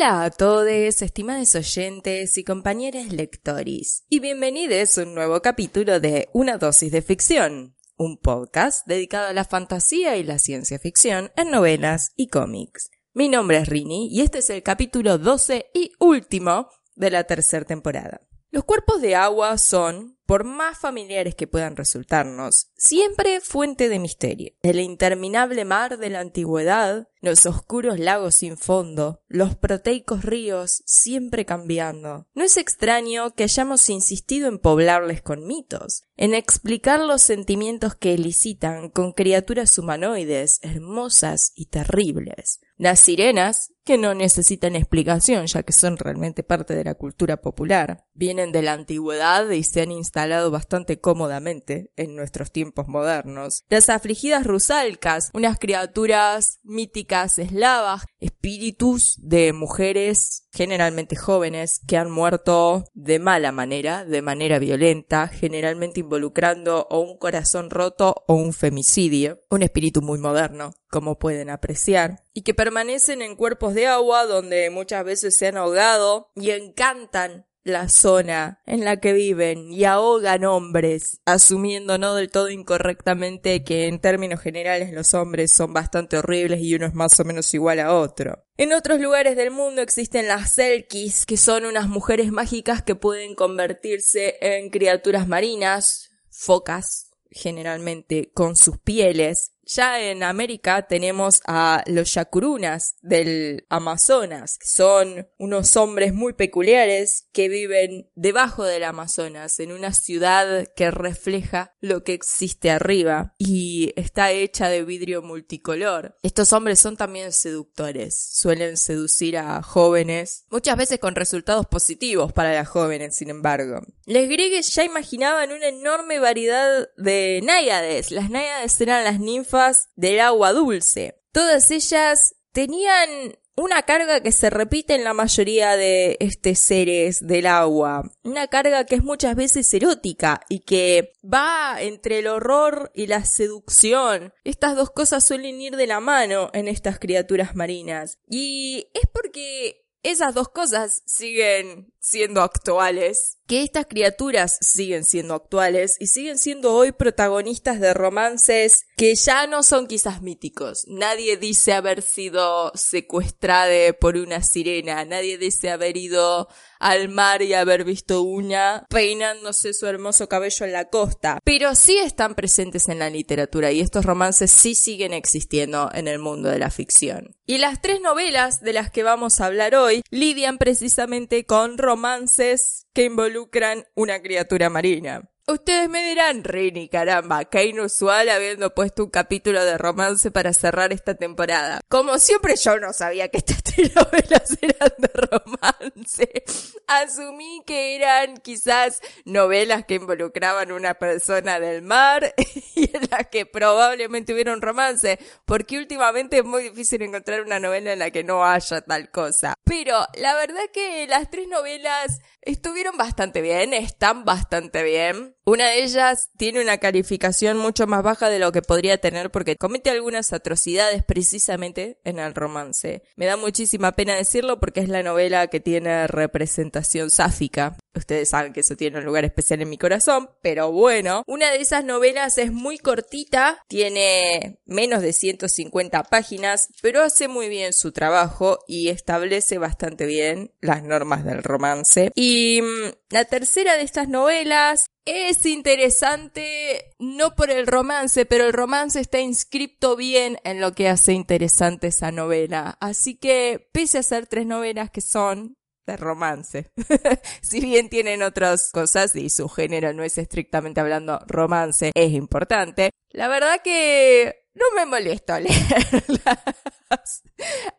Hola a todos, estimados oyentes y compañeros lectores, y bienvenidos a un nuevo capítulo de Una dosis de ficción, un podcast dedicado a la fantasía y la ciencia ficción en novelas y cómics. Mi nombre es Rini y este es el capítulo 12 y último de la tercera temporada. Los cuerpos de agua son, por más familiares que puedan resultarnos, siempre fuente de misterio. El interminable mar de la antigüedad, los oscuros lagos sin fondo, los proteicos ríos siempre cambiando. No es extraño que hayamos insistido en poblarles con mitos, en explicar los sentimientos que elicitan con criaturas humanoides hermosas y terribles. Las sirenas, que no necesitan explicación ya que son realmente parte de la cultura popular, vienen de la antigüedad y se han instalado bastante cómodamente en nuestros tiempos modernos. Las afligidas rusalcas, unas criaturas míticas eslavas, espíritus de mujeres generalmente jóvenes que han muerto de mala manera, de manera violenta, generalmente involucrando o un corazón roto o un femicidio, un espíritu muy moderno, como pueden apreciar, y que permanecen en cuerpos de agua donde muchas veces se han ahogado y encantan la zona en la que viven y ahogan hombres, asumiendo no del todo incorrectamente que en términos generales los hombres son bastante horribles y uno es más o menos igual a otro. En otros lugares del mundo existen las Selkis, que son unas mujeres mágicas que pueden convertirse en criaturas marinas, focas, generalmente con sus pieles, ya en América tenemos a los yacurunas del Amazonas, son unos hombres muy peculiares que viven debajo del Amazonas, en una ciudad que refleja lo que existe arriba y está hecha de vidrio multicolor. Estos hombres son también seductores, suelen seducir a jóvenes, muchas veces con resultados positivos para las jóvenes, sin embargo. Los griegos ya imaginaban una enorme variedad de náyades. Las náyades eran las ninfas del agua dulce. Todas ellas tenían una carga que se repite en la mayoría de estos seres del agua. Una carga que es muchas veces erótica y que va entre el horror y la seducción. Estas dos cosas suelen ir de la mano en estas criaturas marinas. Y es porque esas dos cosas siguen siendo actuales, que estas criaturas siguen siendo actuales y siguen siendo hoy protagonistas de romances que ya no son quizás míticos. Nadie dice haber sido secuestrada por una sirena, nadie dice haber ido al mar y haber visto una peinándose su hermoso cabello en la costa, pero sí están presentes en la literatura y estos romances sí siguen existiendo en el mundo de la ficción. Y las tres novelas de las que vamos a hablar hoy lidian precisamente con romances que involucran una criatura marina. Ustedes me dirán, Rini, caramba, qué inusual habiendo puesto un capítulo de romance para cerrar esta temporada. Como siempre yo no sabía que estas tres novelas eran de romance. Asumí que eran quizás novelas que involucraban una persona del mar y en las que probablemente hubiera un romance, porque últimamente es muy difícil encontrar una novela en la que no haya tal cosa. Pero la verdad que las tres novelas estuvieron bastante bien, están bastante bien. Una de ellas tiene una calificación mucho más baja de lo que podría tener porque comete algunas atrocidades precisamente en el romance. Me da muchísima pena decirlo porque es la novela que tiene representación sáfica. Ustedes saben que eso tiene un lugar especial en mi corazón, pero bueno, una de esas novelas es muy cortita, tiene menos de 150 páginas, pero hace muy bien su trabajo y establece bastante bien las normas del romance. Y mm, la tercera de estas novelas es interesante no por el romance, pero el romance está inscripto bien en lo que hace interesante esa novela. Así que, pese a ser tres novelas que son de romance. si bien tienen otras cosas y su género no es estrictamente hablando romance, es importante. La verdad que no me molesto leerlas.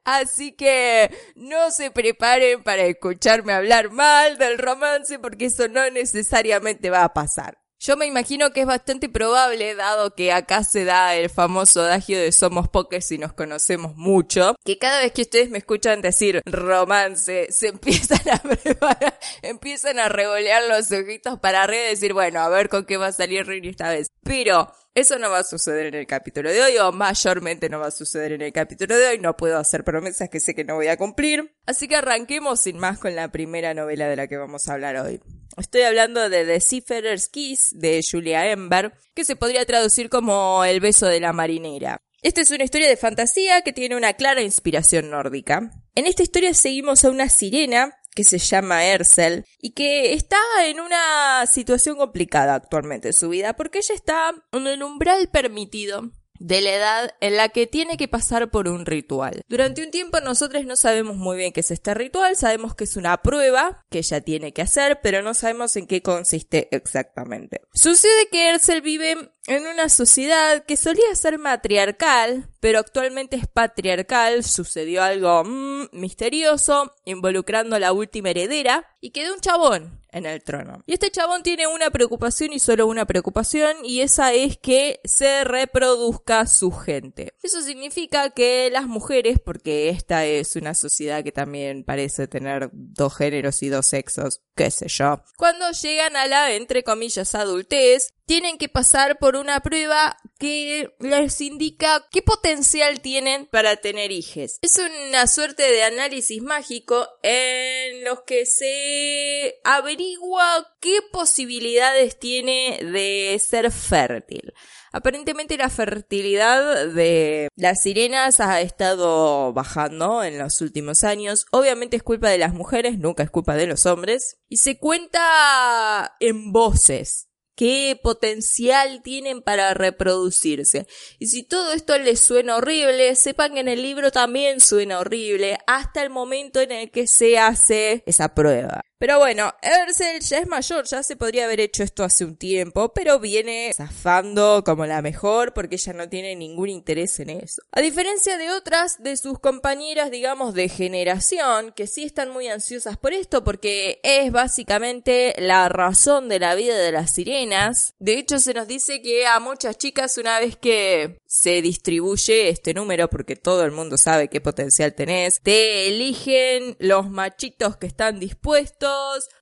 Así que no se preparen para escucharme hablar mal del romance porque eso no necesariamente va a pasar. Yo me imagino que es bastante probable, dado que acá se da el famoso adagio de somos pocos y nos conocemos mucho, que cada vez que ustedes me escuchan decir romance, se empiezan a preparar, empiezan a revolear los ojitos para arriba y decir, bueno, a ver con qué va a salir Rini esta vez. Pero eso no va a suceder en el capítulo de hoy, o mayormente no va a suceder en el capítulo de hoy. No puedo hacer promesas que sé que no voy a cumplir. Así que arranquemos sin más con la primera novela de la que vamos a hablar hoy. Estoy hablando de The Seafarer's Kiss de Julia Ember, que se podría traducir como El beso de la marinera. Esta es una historia de fantasía que tiene una clara inspiración nórdica. En esta historia seguimos a una sirena que se llama Ersel y que está en una situación complicada actualmente en su vida porque ella está en el umbral permitido de la edad en la que tiene que pasar por un ritual. Durante un tiempo nosotros no sabemos muy bien qué es este ritual, sabemos que es una prueba que ella tiene que hacer, pero no sabemos en qué consiste exactamente. Sucede que Ersel vive en una sociedad que solía ser matriarcal, pero actualmente es patriarcal, sucedió algo mm, misterioso involucrando a la última heredera y quedó un chabón en el trono. Y este chabón tiene una preocupación y solo una preocupación y esa es que se reproduzca su gente. Eso significa que las mujeres, porque esta es una sociedad que también parece tener dos géneros y dos sexos, qué sé yo, cuando llegan a la, entre comillas, adultez, tienen que pasar por una prueba que les indica qué potencial tienen para tener hijos. Es una suerte de análisis mágico en los que se averigua qué posibilidades tiene de ser fértil. Aparentemente la fertilidad de las sirenas ha estado bajando en los últimos años. Obviamente es culpa de las mujeres, nunca es culpa de los hombres. Y se cuenta en voces qué potencial tienen para reproducirse. Y si todo esto les suena horrible, sepan que en el libro también suena horrible hasta el momento en el que se hace esa prueba. Pero bueno, Ersel ya es mayor, ya se podría haber hecho esto hace un tiempo, pero viene zafando como la mejor porque ella no tiene ningún interés en eso. A diferencia de otras de sus compañeras, digamos, de generación, que sí están muy ansiosas por esto porque es básicamente la razón de la vida de las sirenas. De hecho, se nos dice que a muchas chicas una vez que se distribuye este número, porque todo el mundo sabe qué potencial tenés, te eligen los machitos que están dispuestos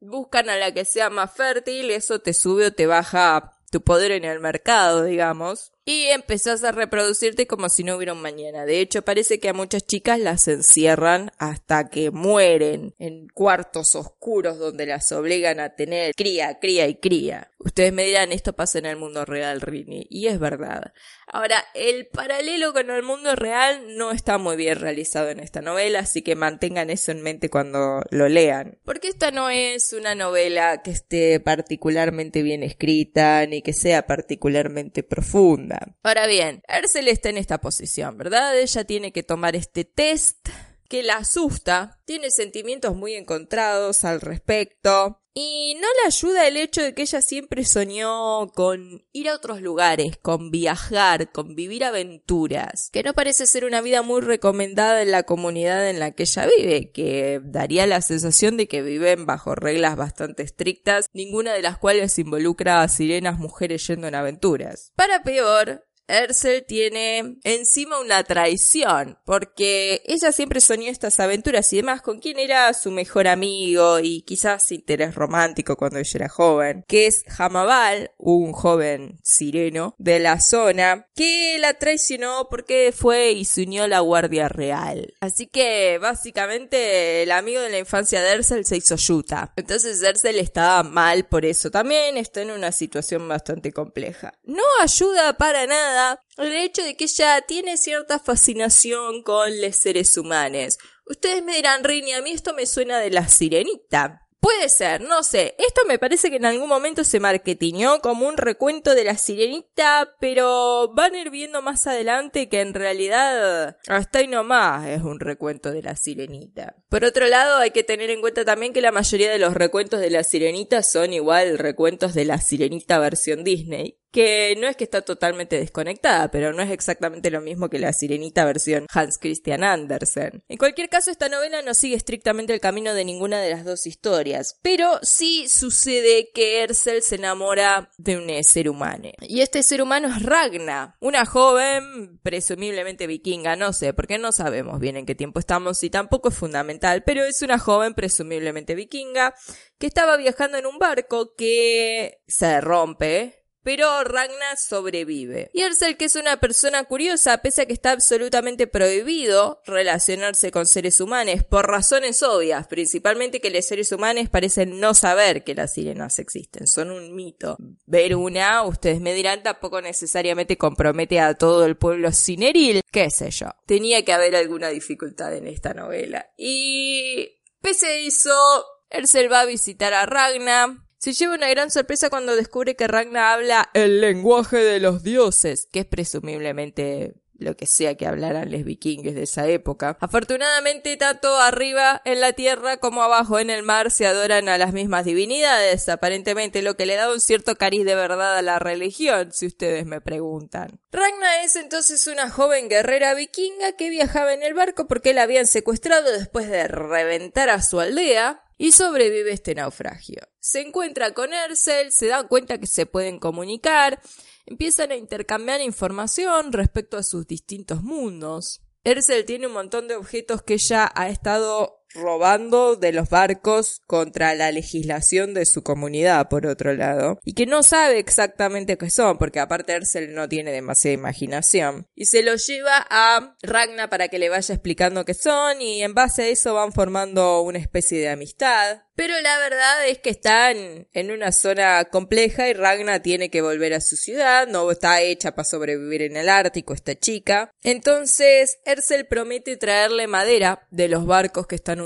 buscan a la que sea más fértil, eso te sube o te baja tu poder en el mercado, digamos y empezás a reproducirte como si no hubiera un mañana. De hecho, parece que a muchas chicas las encierran hasta que mueren en cuartos oscuros donde las obligan a tener cría, cría y cría. Ustedes me dirán, esto pasa en el mundo real, Rini, y es verdad. Ahora, el paralelo con el mundo real no está muy bien realizado en esta novela, así que mantengan eso en mente cuando lo lean. Porque esta no es una novela que esté particularmente bien escrita, ni que sea particularmente profunda. Ahora bien, Ersel está en esta posición, ¿verdad? Ella tiene que tomar este test que la asusta, tiene sentimientos muy encontrados al respecto. Y no le ayuda el hecho de que ella siempre soñó con ir a otros lugares, con viajar, con vivir aventuras, que no parece ser una vida muy recomendada en la comunidad en la que ella vive, que daría la sensación de que viven bajo reglas bastante estrictas, ninguna de las cuales involucra a sirenas mujeres yendo en aventuras. Para peor, Ersel tiene encima una traición, porque ella siempre soñó estas aventuras y demás con quien era su mejor amigo y quizás interés romántico cuando ella era joven, que es Hamabal, un joven sireno de la zona, que la traicionó porque fue y se unió a la Guardia Real. Así que básicamente el amigo de la infancia de Ersel se hizo Yuta. Entonces Ersel estaba mal por eso también, está en una situación bastante compleja. No ayuda para nada el hecho de que ella tiene cierta fascinación con los seres humanos. Ustedes me dirán, Rini, a mí esto me suena de la sirenita. Puede ser, no sé. Esto me parece que en algún momento se marketineó como un recuento de la sirenita, pero van a ir viendo más adelante que en realidad hasta ahí nomás es un recuento de la sirenita. Por otro lado, hay que tener en cuenta también que la mayoría de los recuentos de la sirenita son igual recuentos de la sirenita versión Disney que no es que está totalmente desconectada, pero no es exactamente lo mismo que la sirenita versión Hans Christian Andersen. En cualquier caso, esta novela no sigue estrictamente el camino de ninguna de las dos historias, pero sí sucede que Ersel se enamora de un ser humano. Y este ser humano es Ragna, una joven presumiblemente vikinga, no sé, porque no sabemos bien en qué tiempo estamos y tampoco es fundamental, pero es una joven presumiblemente vikinga que estaba viajando en un barco que se rompe pero Ragnar sobrevive. Y Ersel, que es una persona curiosa, pese a que está absolutamente prohibido relacionarse con seres humanos, por razones obvias, principalmente que los seres humanos parecen no saber que las sirenas existen, son un mito. Ver una, ustedes me dirán, tampoco necesariamente compromete a todo el pueblo sineril, qué sé yo. Tenía que haber alguna dificultad en esta novela. Y pese a eso, Ersel va a visitar a Ragnar, se lleva una gran sorpresa cuando descubre que Ragnar habla el lenguaje de los dioses, que es presumiblemente lo que sea que hablaran los vikingos de esa época. Afortunadamente, tanto arriba en la tierra como abajo en el mar se adoran a las mismas divinidades, aparentemente lo que le da un cierto cariz de verdad a la religión, si ustedes me preguntan. Ragna es entonces una joven guerrera vikinga que viajaba en el barco porque la habían secuestrado después de reventar a su aldea, y sobrevive este naufragio. Se encuentra con Ersel, se da cuenta que se pueden comunicar, empiezan a intercambiar información respecto a sus distintos mundos. Ersel tiene un montón de objetos que ella ha estado robando de los barcos contra la legislación de su comunidad, por otro lado, y que no sabe exactamente qué son, porque aparte Ersel no tiene demasiada imaginación, y se los lleva a Ragna para que le vaya explicando qué son, y en base a eso van formando una especie de amistad. Pero la verdad es que están en una zona compleja y Ragna tiene que volver a su ciudad, no está hecha para sobrevivir en el Ártico esta chica. Entonces, Ersel promete traerle madera de los barcos que están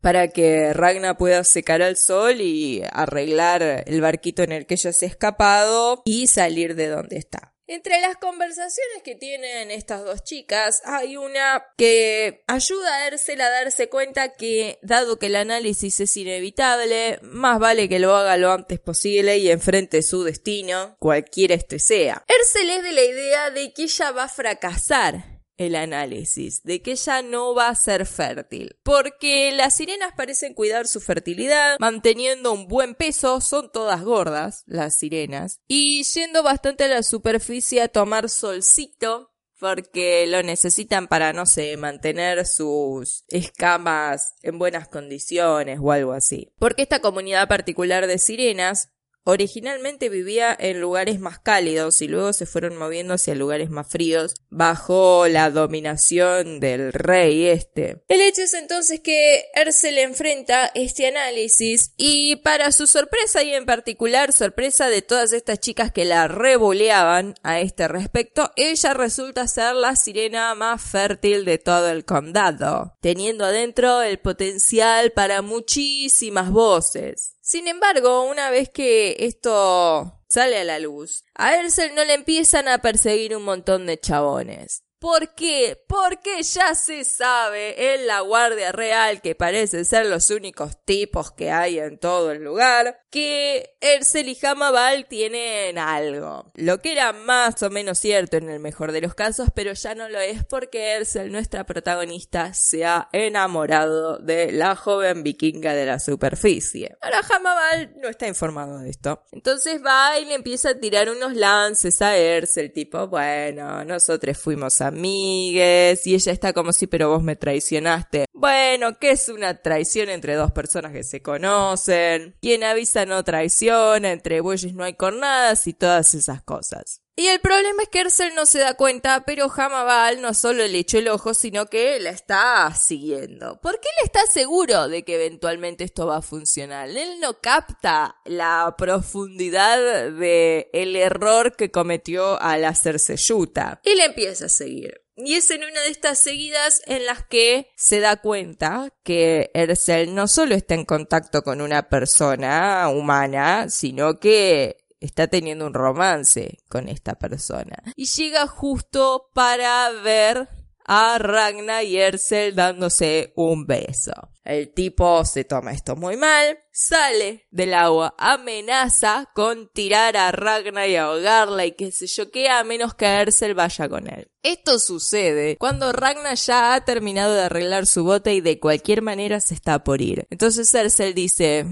para que Ragna pueda secar al sol y arreglar el barquito en el que ella se ha escapado y salir de donde está. Entre las conversaciones que tienen estas dos chicas, hay una que ayuda a Ersel a darse cuenta que, dado que el análisis es inevitable, más vale que lo haga lo antes posible y enfrente su destino, cualquiera este sea. Ersel es de la idea de que ella va a fracasar el análisis de que ella no va a ser fértil, porque las sirenas parecen cuidar su fertilidad, manteniendo un buen peso, son todas gordas las sirenas, y yendo bastante a la superficie a tomar solcito, porque lo necesitan para, no sé, mantener sus escamas en buenas condiciones o algo así. Porque esta comunidad particular de sirenas Originalmente vivía en lugares más cálidos y luego se fueron moviendo hacia lugares más fríos bajo la dominación del rey este. El hecho es entonces que Ersel enfrenta este análisis y para su sorpresa y en particular sorpresa de todas estas chicas que la revoleaban a este respecto, ella resulta ser la sirena más fértil de todo el condado, teniendo adentro el potencial para muchísimas voces. Sin embargo, una vez que esto sale a la luz, a Ersel no le empiezan a perseguir un montón de chabones. ¿Por qué? Porque ya se sabe en la Guardia Real, que parecen ser los únicos tipos que hay en todo el lugar, que Ersel y Hamabal tienen algo. Lo que era más o menos cierto en el mejor de los casos, pero ya no lo es porque Ersel, nuestra protagonista, se ha enamorado de la joven vikinga de la superficie. Ahora Hamabal no está informado de esto. Entonces va y le empieza a tirar unos lances a Ersel, tipo, bueno, nosotros fuimos a amigues y ella está como si, pero vos me traicionaste. Bueno, ¿qué es una traición entre dos personas que se conocen? Quien avisa no traiciona, entre bueyes no hay cornadas y todas esas cosas. Y el problema es que Ersel no se da cuenta, pero Hamabal no solo le echó el ojo, sino que la está siguiendo. Porque él está seguro de que eventualmente esto va a funcionar. Él no capta la profundidad de error que cometió al hacerse yuta. Y le empieza a seguir. Y es en una de estas seguidas en las que se da cuenta que Ersel no solo está en contacto con una persona humana, sino que está teniendo un romance con esta persona. Y llega justo para ver a Ragna y Ersel dándose un beso. El tipo se toma esto muy mal, sale del agua, amenaza con tirar a Ragna y ahogarla y qué sé yo qué, a menos que Ersel vaya con él. Esto sucede cuando Ragna ya ha terminado de arreglar su bote y de cualquier manera se está por ir. Entonces Ersel dice,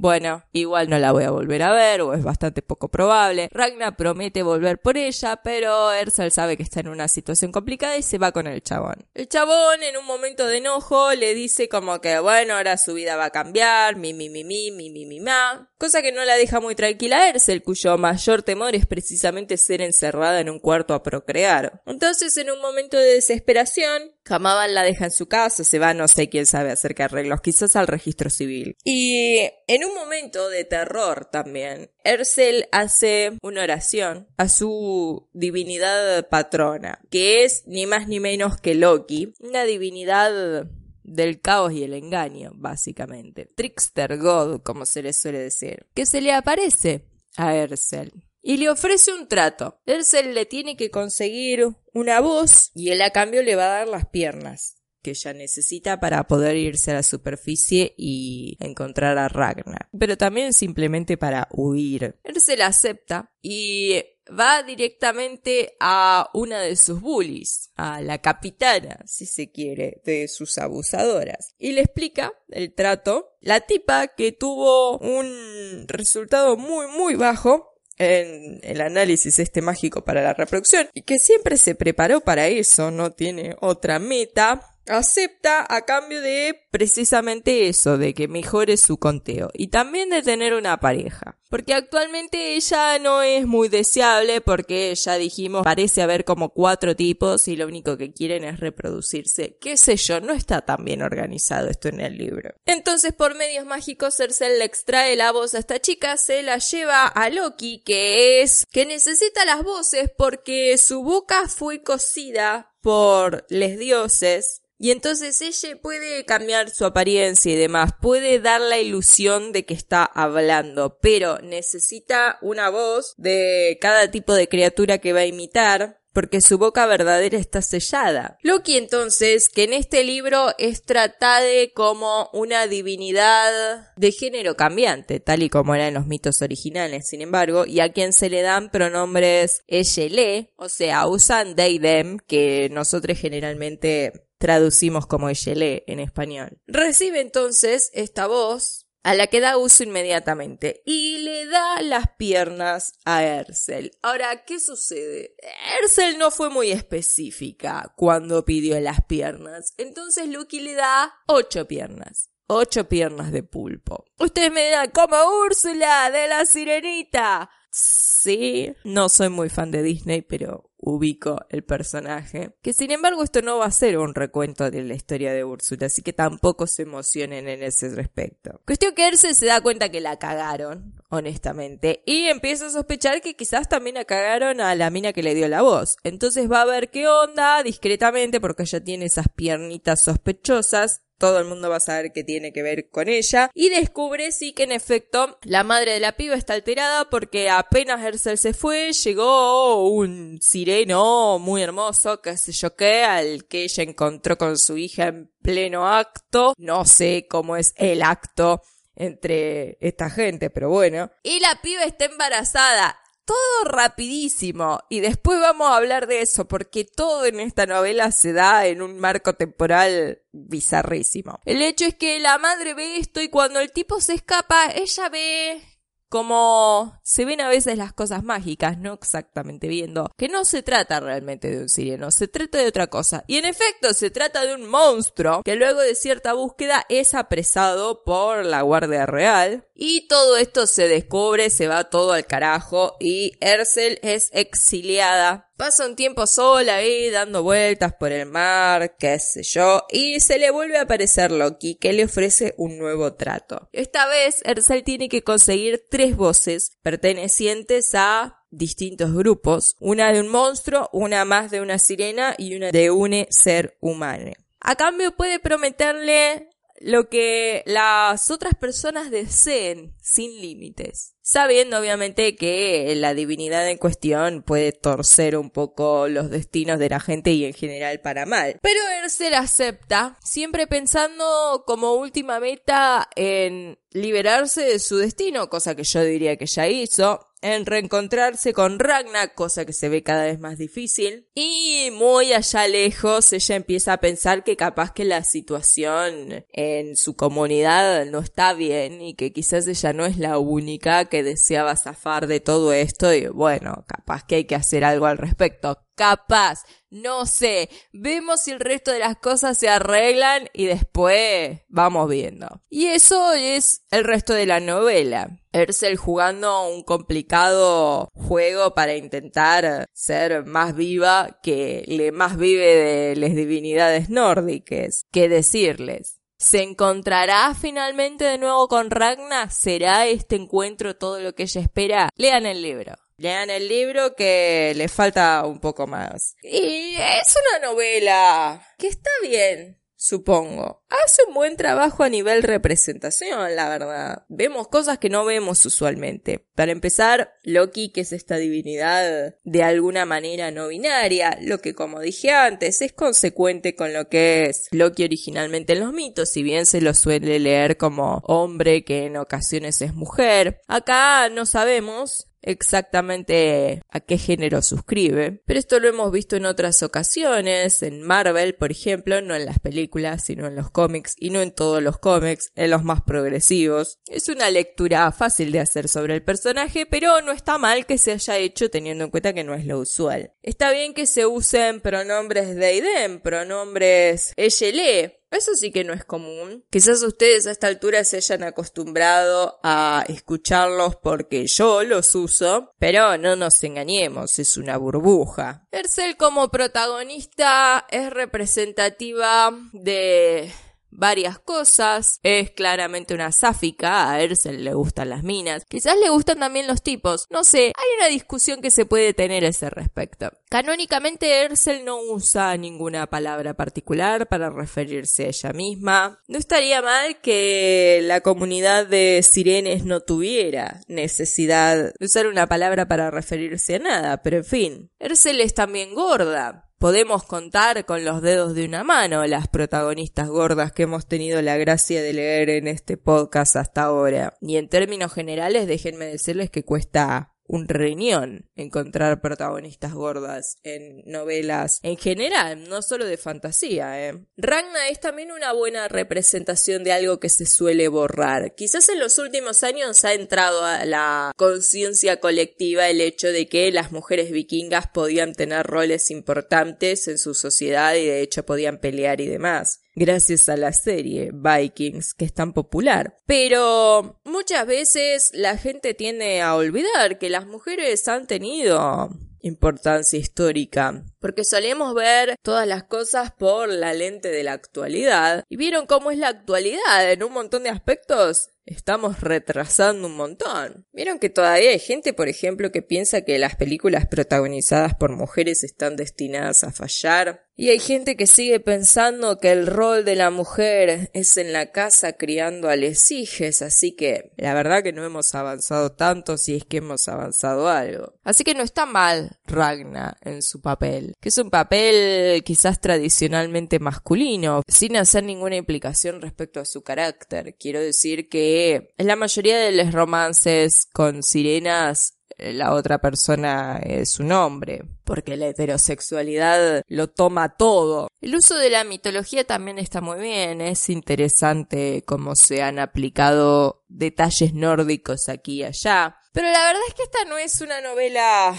bueno, igual no la voy a volver a ver o es bastante poco probable. Ragnar promete volver por ella, pero Ersel sabe que está en una situación complicada y se va con el chabón. El chabón en un momento de enojo le dice como que bueno, ahora su vida va a cambiar, mi mi mi mi mi mi mi ma, cosa que no la deja muy tranquila a Ersel, cuyo mayor temor es precisamente ser encerrada en un cuarto a procrear. Entonces en un momento de desesperación, Kamaban la deja en su casa, se va no sé quién sabe acerca de arreglos, quizás al registro civil. Y en un momento de terror también, Ersel hace una oración a su divinidad patrona, que es ni más ni menos que Loki, una divinidad del caos y el engaño, básicamente. Trickster God, como se le suele decir, que se le aparece a Ersel y le ofrece un trato. Ersel le tiene que conseguir una voz y él a cambio le va a dar las piernas que ella necesita para poder irse a la superficie y encontrar a Ragnar. Pero también simplemente para huir. Ersel acepta y va directamente a una de sus bullies, a la capitana, si se quiere, de sus abusadoras. Y le explica el trato. La tipa que tuvo un resultado muy, muy bajo en el análisis este mágico para la reproducción y que siempre se preparó para eso, no tiene otra meta, acepta a cambio de precisamente eso, de que mejore su conteo y también de tener una pareja. Porque actualmente ella no es muy deseable porque ya dijimos parece haber como cuatro tipos y lo único que quieren es reproducirse. Qué sé yo, no está tan bien organizado esto en el libro. Entonces por medios mágicos Cersei le extrae la voz a esta chica, se la lleva a Loki que es que necesita las voces porque su boca fue cocida por les dioses y entonces ella puede cambiar su apariencia y demás, puede dar la ilusión de que está hablando, pero necesita una voz de cada tipo de criatura que va a imitar, porque su boca verdadera está sellada. Loki entonces, que en este libro es tratada como una divinidad de género cambiante, tal y como era en los mitos originales, sin embargo, y a quien se le dan pronombres ella, o sea, usan they, them, que nosotros generalmente traducimos como lee en español. Recibe entonces esta voz a la que da uso inmediatamente y le da las piernas a Ersel. Ahora, ¿qué sucede? Ersel no fue muy específica cuando pidió las piernas, entonces Lucky le da ocho piernas. Ocho piernas de pulpo. Ustedes me dirán, como Úrsula de la sirenita. Sí, no soy muy fan de Disney, pero ubico el personaje. Que sin embargo esto no va a ser un recuento de la historia de Úrsula, así que tampoco se emocionen en ese respecto. Cuestión que Erse se da cuenta que la cagaron, honestamente, y empieza a sospechar que quizás también la cagaron a la mina que le dio la voz. Entonces va a ver qué onda discretamente porque ella tiene esas piernitas sospechosas todo el mundo va a saber que tiene que ver con ella. Y descubre sí que en efecto la madre de la piba está alterada porque apenas Ersel se fue, llegó un sireno muy hermoso, qué sé yo qué, al que ella encontró con su hija en pleno acto. No sé cómo es el acto entre esta gente, pero bueno. Y la piba está embarazada todo rapidísimo. Y después vamos a hablar de eso, porque todo en esta novela se da en un marco temporal bizarrísimo. El hecho es que la madre ve esto y cuando el tipo se escapa, ella ve como se ven a veces las cosas mágicas, no exactamente viendo que no se trata realmente de un sireno, se trata de otra cosa. Y en efecto, se trata de un monstruo que luego de cierta búsqueda es apresado por la Guardia Real. Y todo esto se descubre, se va todo al carajo y Ersel es exiliada Pasa un tiempo sola ahí dando vueltas por el mar, qué sé yo, y se le vuelve a aparecer Loki que le ofrece un nuevo trato. Esta vez Ersel tiene que conseguir tres voces pertenecientes a distintos grupos, una de un monstruo, una más de una sirena y una de un ser humano. A cambio puede prometerle lo que las otras personas deseen sin límites. Sabiendo obviamente que la divinidad en cuestión puede torcer un poco los destinos de la gente y en general para mal. Pero Ercel acepta, siempre pensando como última meta en liberarse de su destino, cosa que yo diría que ya hizo, en reencontrarse con Ragnar, cosa que se ve cada vez más difícil. Y muy allá lejos ella empieza a pensar que capaz que la situación en su comunidad no está bien y que quizás ella no es la única que deseaba zafar de todo esto y bueno, capaz que hay que hacer algo al respecto capaz, no sé, vemos si el resto de las cosas se arreglan y después vamos viendo. Y eso es el resto de la novela. Ersel jugando un complicado juego para intentar ser más viva que le más vive de las divinidades nórdicas. ¿Qué decirles? ¿Se encontrará finalmente de nuevo con Ragna? ¿Será este encuentro todo lo que ella espera? Lean el libro. Lean el libro que le falta un poco más. Y es una novela que está bien, supongo. Hace un buen trabajo a nivel representación, la verdad. Vemos cosas que no vemos usualmente. Para empezar, Loki, que es esta divinidad de alguna manera no binaria, lo que como dije antes es consecuente con lo que es Loki originalmente en los mitos, si bien se lo suele leer como hombre que en ocasiones es mujer. Acá no sabemos exactamente a qué género suscribe, pero esto lo hemos visto en otras ocasiones, en Marvel, por ejemplo, no en las películas, sino en los cómics, y no en todos los cómics, en los más progresivos. Es una lectura fácil de hacer sobre el personaje, pero no está mal que se haya hecho teniendo en cuenta que no es lo usual. Está bien que se usen pronombres de idem, pronombres elle, eso sí que no es común. Quizás ustedes a esta altura se hayan acostumbrado a escucharlos porque yo los uso, pero no nos engañemos, es una burbuja. Ercel como protagonista es representativa de varias cosas. Es claramente una sáfica, a Ersel le gustan las minas. Quizás le gustan también los tipos. No sé, hay una discusión que se puede tener a ese respecto. Canónicamente Ersel no usa ninguna palabra particular para referirse a ella misma. No estaría mal que la comunidad de sirenes no tuviera necesidad de usar una palabra para referirse a nada, pero en fin. Ersel es también gorda. Podemos contar con los dedos de una mano las protagonistas gordas que hemos tenido la gracia de leer en este podcast hasta ahora. Y en términos generales, déjenme decirles que cuesta un riñón encontrar protagonistas gordas en novelas en general, no solo de fantasía. ¿eh? Ragna es también una buena representación de algo que se suele borrar. Quizás en los últimos años ha entrado a la conciencia colectiva el hecho de que las mujeres vikingas podían tener roles importantes en su sociedad y de hecho podían pelear y demás gracias a la serie Vikings, que es tan popular. Pero muchas veces la gente tiende a olvidar que las mujeres han tenido importancia histórica, porque solemos ver todas las cosas por la lente de la actualidad. ¿Y vieron cómo es la actualidad en un montón de aspectos? estamos retrasando un montón. Vieron que todavía hay gente, por ejemplo, que piensa que las películas protagonizadas por mujeres están destinadas a fallar. Y hay gente que sigue pensando que el rol de la mujer es en la casa criando a así que la verdad que no hemos avanzado tanto si es que hemos avanzado algo. Así que no está mal Ragna en su papel, que es un papel quizás tradicionalmente masculino, sin hacer ninguna implicación respecto a su carácter. Quiero decir que en la mayoría de los romances con sirenas eh, la otra persona es un hombre, porque la heterosexualidad lo toma todo. El uso de la mitología también está muy bien, es interesante cómo se han aplicado detalles nórdicos aquí y allá, pero la verdad es que esta no es una novela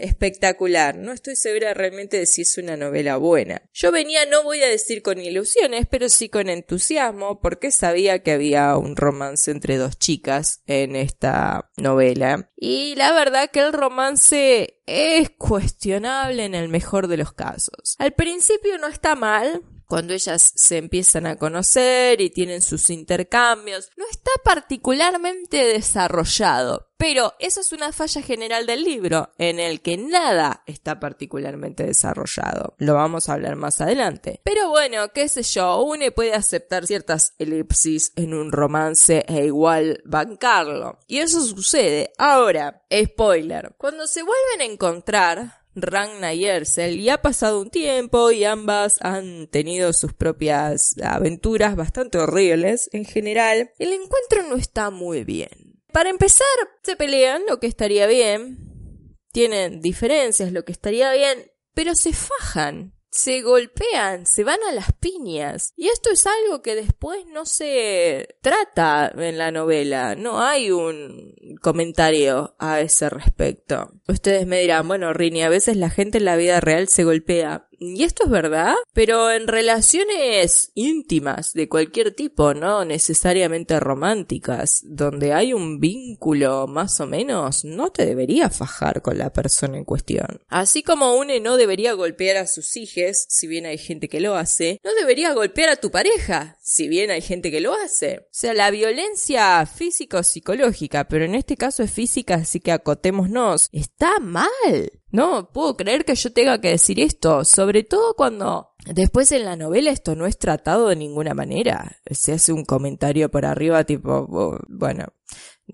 espectacular. No estoy segura realmente de si es una novela buena. Yo venía, no voy a decir con ilusiones, pero sí con entusiasmo, porque sabía que había un romance entre dos chicas en esta novela. Y la verdad que el romance es cuestionable en el mejor de los casos. Al principio no está mal, cuando ellas se empiezan a conocer y tienen sus intercambios, no está particularmente desarrollado. Pero esa es una falla general del libro, en el que nada está particularmente desarrollado. Lo vamos a hablar más adelante. Pero bueno, qué sé yo, uno puede aceptar ciertas elipsis en un romance e igual bancarlo. Y eso sucede. Ahora, spoiler, cuando se vuelven a encontrar, Ragna y y ha pasado un tiempo y ambas han tenido sus propias aventuras bastante horribles en general, el encuentro no está muy bien. Para empezar, se pelean, lo que estaría bien, tienen diferencias, lo que estaría bien, pero se fajan se golpean, se van a las piñas. Y esto es algo que después no se trata en la novela. No hay un comentario a ese respecto. Ustedes me dirán, bueno, Rini, a veces la gente en la vida real se golpea. Y esto es verdad, pero en relaciones íntimas de cualquier tipo, no necesariamente románticas, donde hay un vínculo más o menos, no te debería fajar con la persona en cuestión. Así como uno no debería golpear a sus hijos, si bien hay gente que lo hace, no debería golpear a tu pareja, si bien hay gente que lo hace. O sea, la violencia físico-psicológica, pero en este caso es física, así que acotémonos, está mal. No puedo creer que yo tenga que decir esto, sobre todo cuando después en la novela esto no es tratado de ninguna manera. Se hace un comentario por arriba tipo, bueno,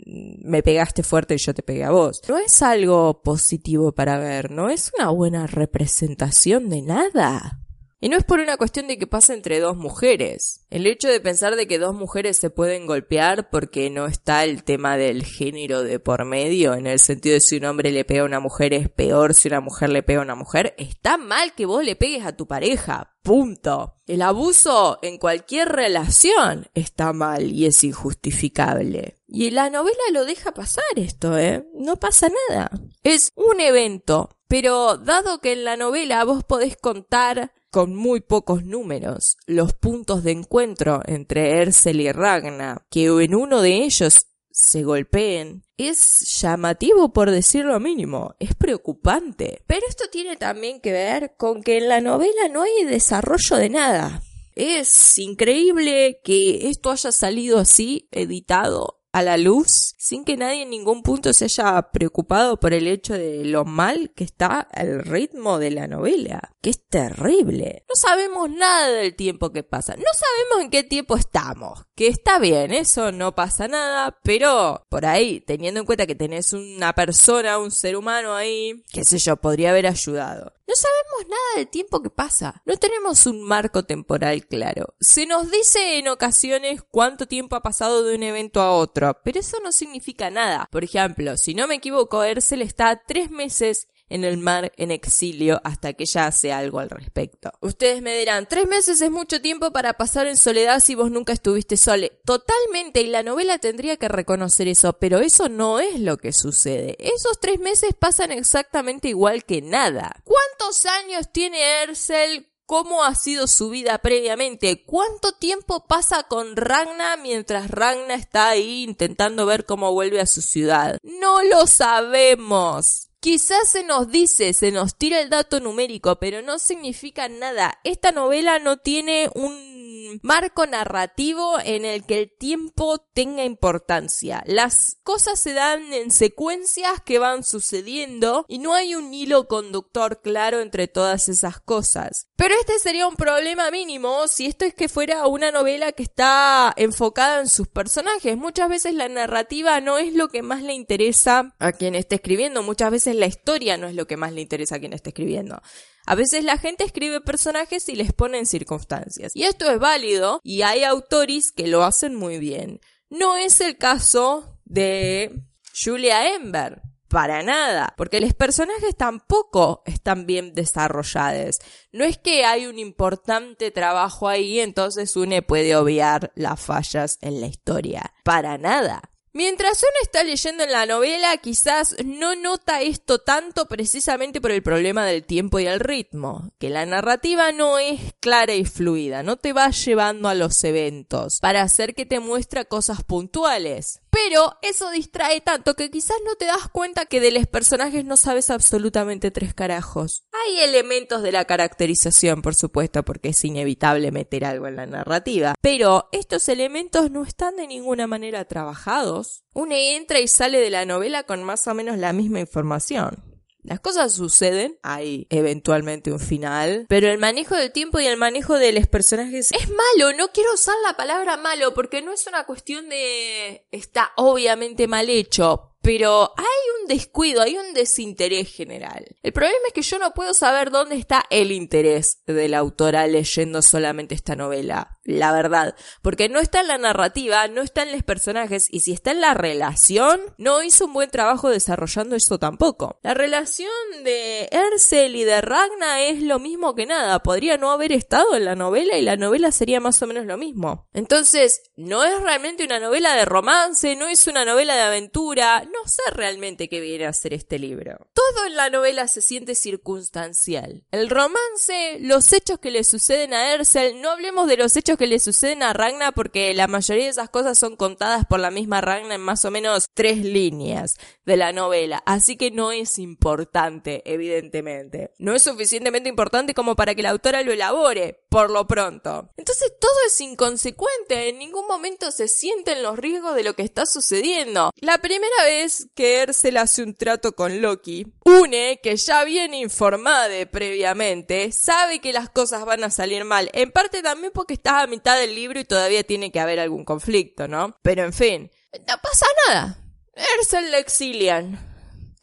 me pegaste fuerte y yo te pegué a vos. No es algo positivo para ver, no es una buena representación de nada. Y no es por una cuestión de que pase entre dos mujeres. El hecho de pensar de que dos mujeres se pueden golpear porque no está el tema del género de por medio, en el sentido de si un hombre le pega a una mujer es peor si una mujer le pega a una mujer, está mal que vos le pegues a tu pareja. Punto. El abuso en cualquier relación está mal y es injustificable. Y la novela lo deja pasar esto, ¿eh? No pasa nada. Es un evento. Pero dado que en la novela vos podés contar con muy pocos números los puntos de encuentro entre Ersel y Ragna, que en uno de ellos se golpeen, es llamativo por decirlo mínimo, es preocupante. Pero esto tiene también que ver con que en la novela no hay desarrollo de nada. Es increíble que esto haya salido así, editado, a la luz sin que nadie en ningún punto se haya preocupado por el hecho de lo mal que está el ritmo de la novela, que es terrible. No sabemos nada del tiempo que pasa, no sabemos en qué tiempo estamos, que está bien, eso no pasa nada, pero por ahí, teniendo en cuenta que tenés una persona, un ser humano ahí, qué sé yo, podría haber ayudado. No sabemos nada del tiempo que pasa. No tenemos un marco temporal claro. Se nos dice en ocasiones cuánto tiempo ha pasado de un evento a otro, pero eso no significa nada. Por ejemplo, si no me equivoco, Ersel está tres meses en el mar en exilio hasta que ella hace algo al respecto. Ustedes me dirán, tres meses es mucho tiempo para pasar en soledad si vos nunca estuviste sole. Totalmente, y la novela tendría que reconocer eso, pero eso no es lo que sucede. Esos tres meses pasan exactamente igual que nada. ¿Cuántos años tiene Ersel? Cómo ha sido su vida previamente, cuánto tiempo pasa con Ragna mientras Ragna está ahí intentando ver cómo vuelve a su ciudad. No lo sabemos. Quizás se nos dice, se nos tira el dato numérico, pero no significa nada. Esta novela no tiene un marco narrativo en el que el tiempo tenga importancia. Las cosas se dan en secuencias que van sucediendo y no hay un hilo conductor claro entre todas esas cosas. Pero este sería un problema mínimo si esto es que fuera una novela que está enfocada en sus personajes. Muchas veces la narrativa no es lo que más le interesa a quien esté escribiendo, muchas veces la historia no es lo que más le interesa a quien esté escribiendo. A veces la gente escribe personajes y les pone en circunstancias. Y esto es válido y hay autores que lo hacen muy bien. No es el caso de Julia Ember. Para nada, porque los personajes tampoco están bien desarrollados. No es que hay un importante trabajo ahí, entonces uno puede obviar las fallas en la historia. Para nada. Mientras uno está leyendo en la novela, quizás no nota esto tanto precisamente por el problema del tiempo y el ritmo, que la narrativa no es clara y fluida, no te va llevando a los eventos para hacer que te muestre cosas puntuales. Pero eso distrae tanto que quizás no te das cuenta que de los personajes no sabes absolutamente tres carajos. Hay elementos de la caracterización, por supuesto, porque es inevitable meter algo en la narrativa. Pero estos elementos no están de ninguna manera trabajados. Uno entra y sale de la novela con más o menos la misma información. Las cosas suceden, hay eventualmente un final, pero el manejo del tiempo y el manejo de los personajes es malo, no quiero usar la palabra malo porque no es una cuestión de está obviamente mal hecho, pero hay un descuido, hay un desinterés general. El problema es que yo no puedo saber dónde está el interés de la autora leyendo solamente esta novela, la verdad, porque no está en la narrativa, no está en los personajes y si está en la relación, no hizo un buen trabajo desarrollando eso tampoco. La relación de Ercel y de Ragna es lo mismo que nada, podría no haber estado en la novela y la novela sería más o menos lo mismo. Entonces, no es realmente una novela de romance, no es una novela de aventura, no sé realmente qué viene a hacer este libro. Todo en la novela se siente circunstancial. El romance, los hechos que le suceden a Ersel, no hablemos de los hechos que le suceden a Ragna porque la mayoría de esas cosas son contadas por la misma Ragna en más o menos tres líneas de la novela, así que no es importante, evidentemente. No es suficientemente importante como para que la autora lo elabore, por lo pronto. Entonces todo es inconsecuente, en ningún momento se sienten los riesgos de lo que está sucediendo. La primera vez que Ersel hace un trato con Loki, Une, que ya viene informada previamente, sabe que las cosas van a salir mal. En parte también porque está mitad del libro y todavía tiene que haber algún conflicto, ¿no? Pero en fin, no pasa nada. Ersel exilian.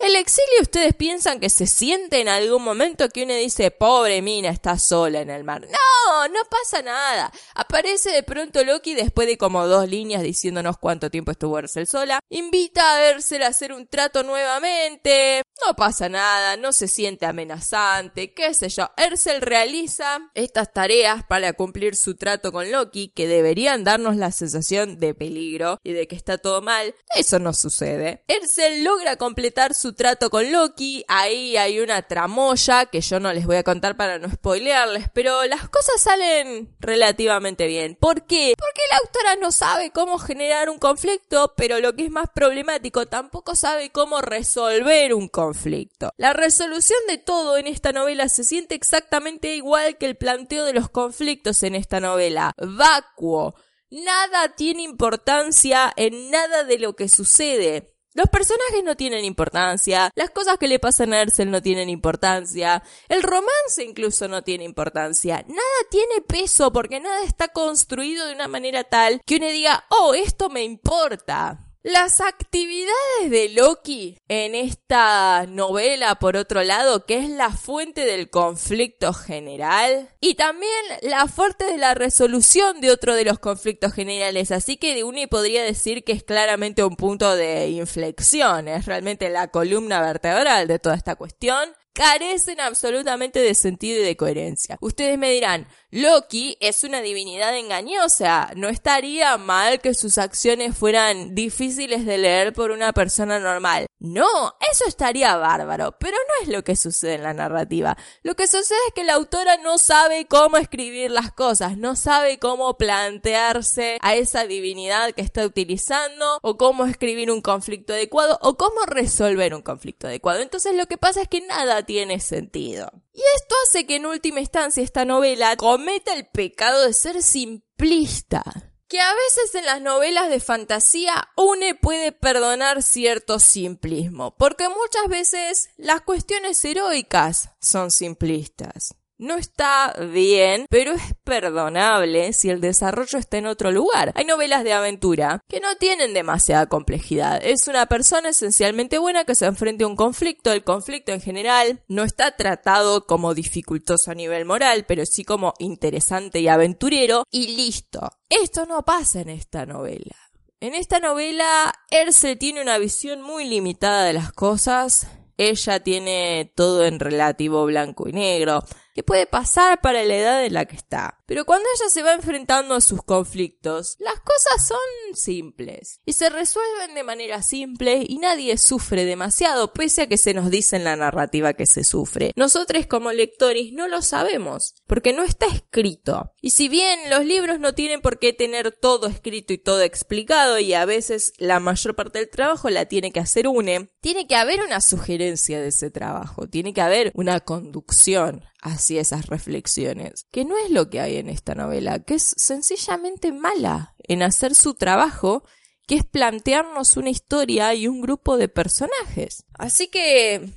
El exilio ustedes piensan que se siente en algún momento que uno dice, pobre mina, está sola en el mar. No, no pasa nada. Aparece de pronto Loki después de como dos líneas diciéndonos cuánto tiempo estuvo Ersel sola. Invita a Ersel a hacer un trato nuevamente. No pasa nada, no se siente amenazante, qué sé yo. Ersel realiza estas tareas para cumplir su trato con Loki que deberían darnos la sensación de peligro y de que está todo mal. Eso no sucede. Ersel logra completar su trato con Loki, ahí hay una tramoya que yo no les voy a contar para no spoilearles, pero las cosas salen relativamente bien. ¿Por qué? Porque la autora no sabe cómo generar un conflicto, pero lo que es más problemático, tampoco sabe cómo resolver un conflicto. La resolución de todo en esta novela se siente exactamente igual que el planteo de los conflictos en esta novela. Vacuo. Nada tiene importancia en nada de lo que sucede. Los personajes no tienen importancia, las cosas que le pasan a Ersel no tienen importancia, el romance incluso no tiene importancia, nada tiene peso porque nada está construido de una manera tal que uno diga, oh, esto me importa. Las actividades de Loki en esta novela, por otro lado, que es la fuente del conflicto general y también la fuente de la resolución de otro de los conflictos generales. Así que de uno podría decir que es claramente un punto de inflexión, es realmente la columna vertebral de toda esta cuestión carecen absolutamente de sentido y de coherencia. Ustedes me dirán, Loki es una divinidad engañosa, no estaría mal que sus acciones fueran difíciles de leer por una persona normal. No, eso estaría bárbaro, pero no es lo que sucede en la narrativa. Lo que sucede es que la autora no sabe cómo escribir las cosas, no sabe cómo plantearse a esa divinidad que está utilizando, o cómo escribir un conflicto adecuado, o cómo resolver un conflicto adecuado. Entonces lo que pasa es que nada tiene sentido. Y esto hace que en última instancia esta novela cometa el pecado de ser simplista. Que a veces en las novelas de fantasía uno puede perdonar cierto simplismo, porque muchas veces las cuestiones heroicas son simplistas. No está bien, pero es perdonable si el desarrollo está en otro lugar. Hay novelas de aventura que no tienen demasiada complejidad. Es una persona esencialmente buena que se enfrenta a un conflicto. El conflicto en general no está tratado como dificultoso a nivel moral, pero sí como interesante y aventurero. Y listo. Esto no pasa en esta novela. En esta novela, Erse tiene una visión muy limitada de las cosas. Ella tiene todo en relativo blanco y negro que puede pasar para la edad en la que está. Pero cuando ella se va enfrentando a sus conflictos, las cosas son simples y se resuelven de manera simple y nadie sufre demasiado pese a que se nos dice en la narrativa que se sufre. Nosotros como lectores no lo sabemos porque no está escrito. Y si bien los libros no tienen por qué tener todo escrito y todo explicado y a veces la mayor parte del trabajo la tiene que hacer UNE, tiene que haber una sugerencia de ese trabajo, tiene que haber una conducción hacia esas reflexiones, que no es lo que hay en esta novela, que es sencillamente mala en hacer su trabajo, que es plantearnos una historia y un grupo de personajes. Así que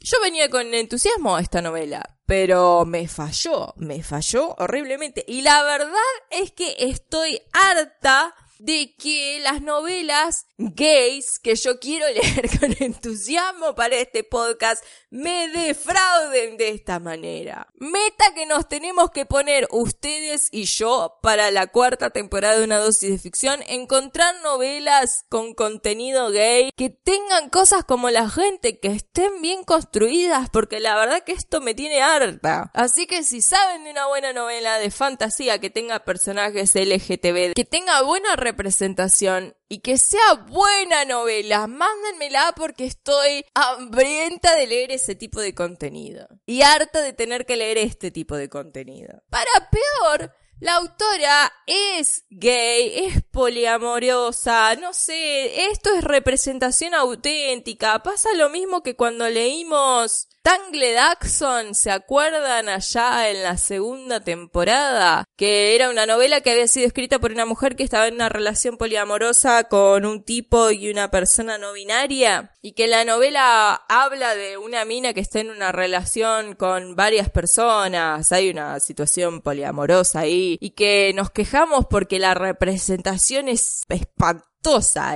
yo venía con entusiasmo a esta novela, pero me falló, me falló horriblemente. Y la verdad es que estoy harta de que las novelas gays que yo quiero leer con entusiasmo para este podcast me defrauden de esta manera. Meta que nos tenemos que poner ustedes y yo para la cuarta temporada de una dosis de ficción, encontrar novelas con contenido gay que tengan cosas como la gente, que estén bien construidas, porque la verdad que esto me tiene harta. Así que si saben de una buena novela de fantasía que tenga personajes LGTB, que tenga buena representación y que sea buena novela, mándenmela porque estoy hambrienta de leer ese tipo de contenido. Y harta de tener que leer este tipo de contenido. Para peor, la autora es gay, es poliamorosa, no sé, esto es representación auténtica. Pasa lo mismo que cuando leímos Tangle Daxon, ¿se acuerdan allá en la segunda temporada? Que era una novela que había sido escrita por una mujer que estaba en una relación poliamorosa con un tipo y una persona no binaria. Y que la novela habla de una mina que está en una relación con varias personas. Hay una situación poliamorosa ahí. Y que nos quejamos porque la representación es espantosa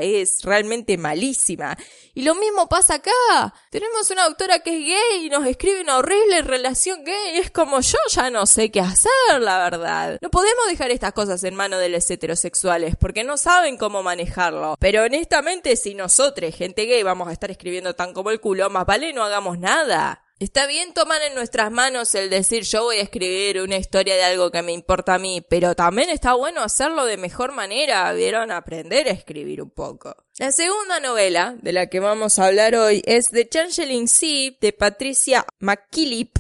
es realmente malísima. Y lo mismo pasa acá. Tenemos una autora que es gay y nos escribe una horrible relación gay. Es como yo ya no sé qué hacer, la verdad. No podemos dejar estas cosas en manos de los heterosexuales porque no saben cómo manejarlo. Pero honestamente, si nosotros, gente gay, vamos a estar escribiendo tan como el culo, más vale no hagamos nada. Está bien tomar en nuestras manos el decir yo voy a escribir una historia de algo que me importa a mí, pero también está bueno hacerlo de mejor manera, vieron, aprender a escribir un poco. La segunda novela de la que vamos a hablar hoy es The Changeling Sea de Patricia McKillip,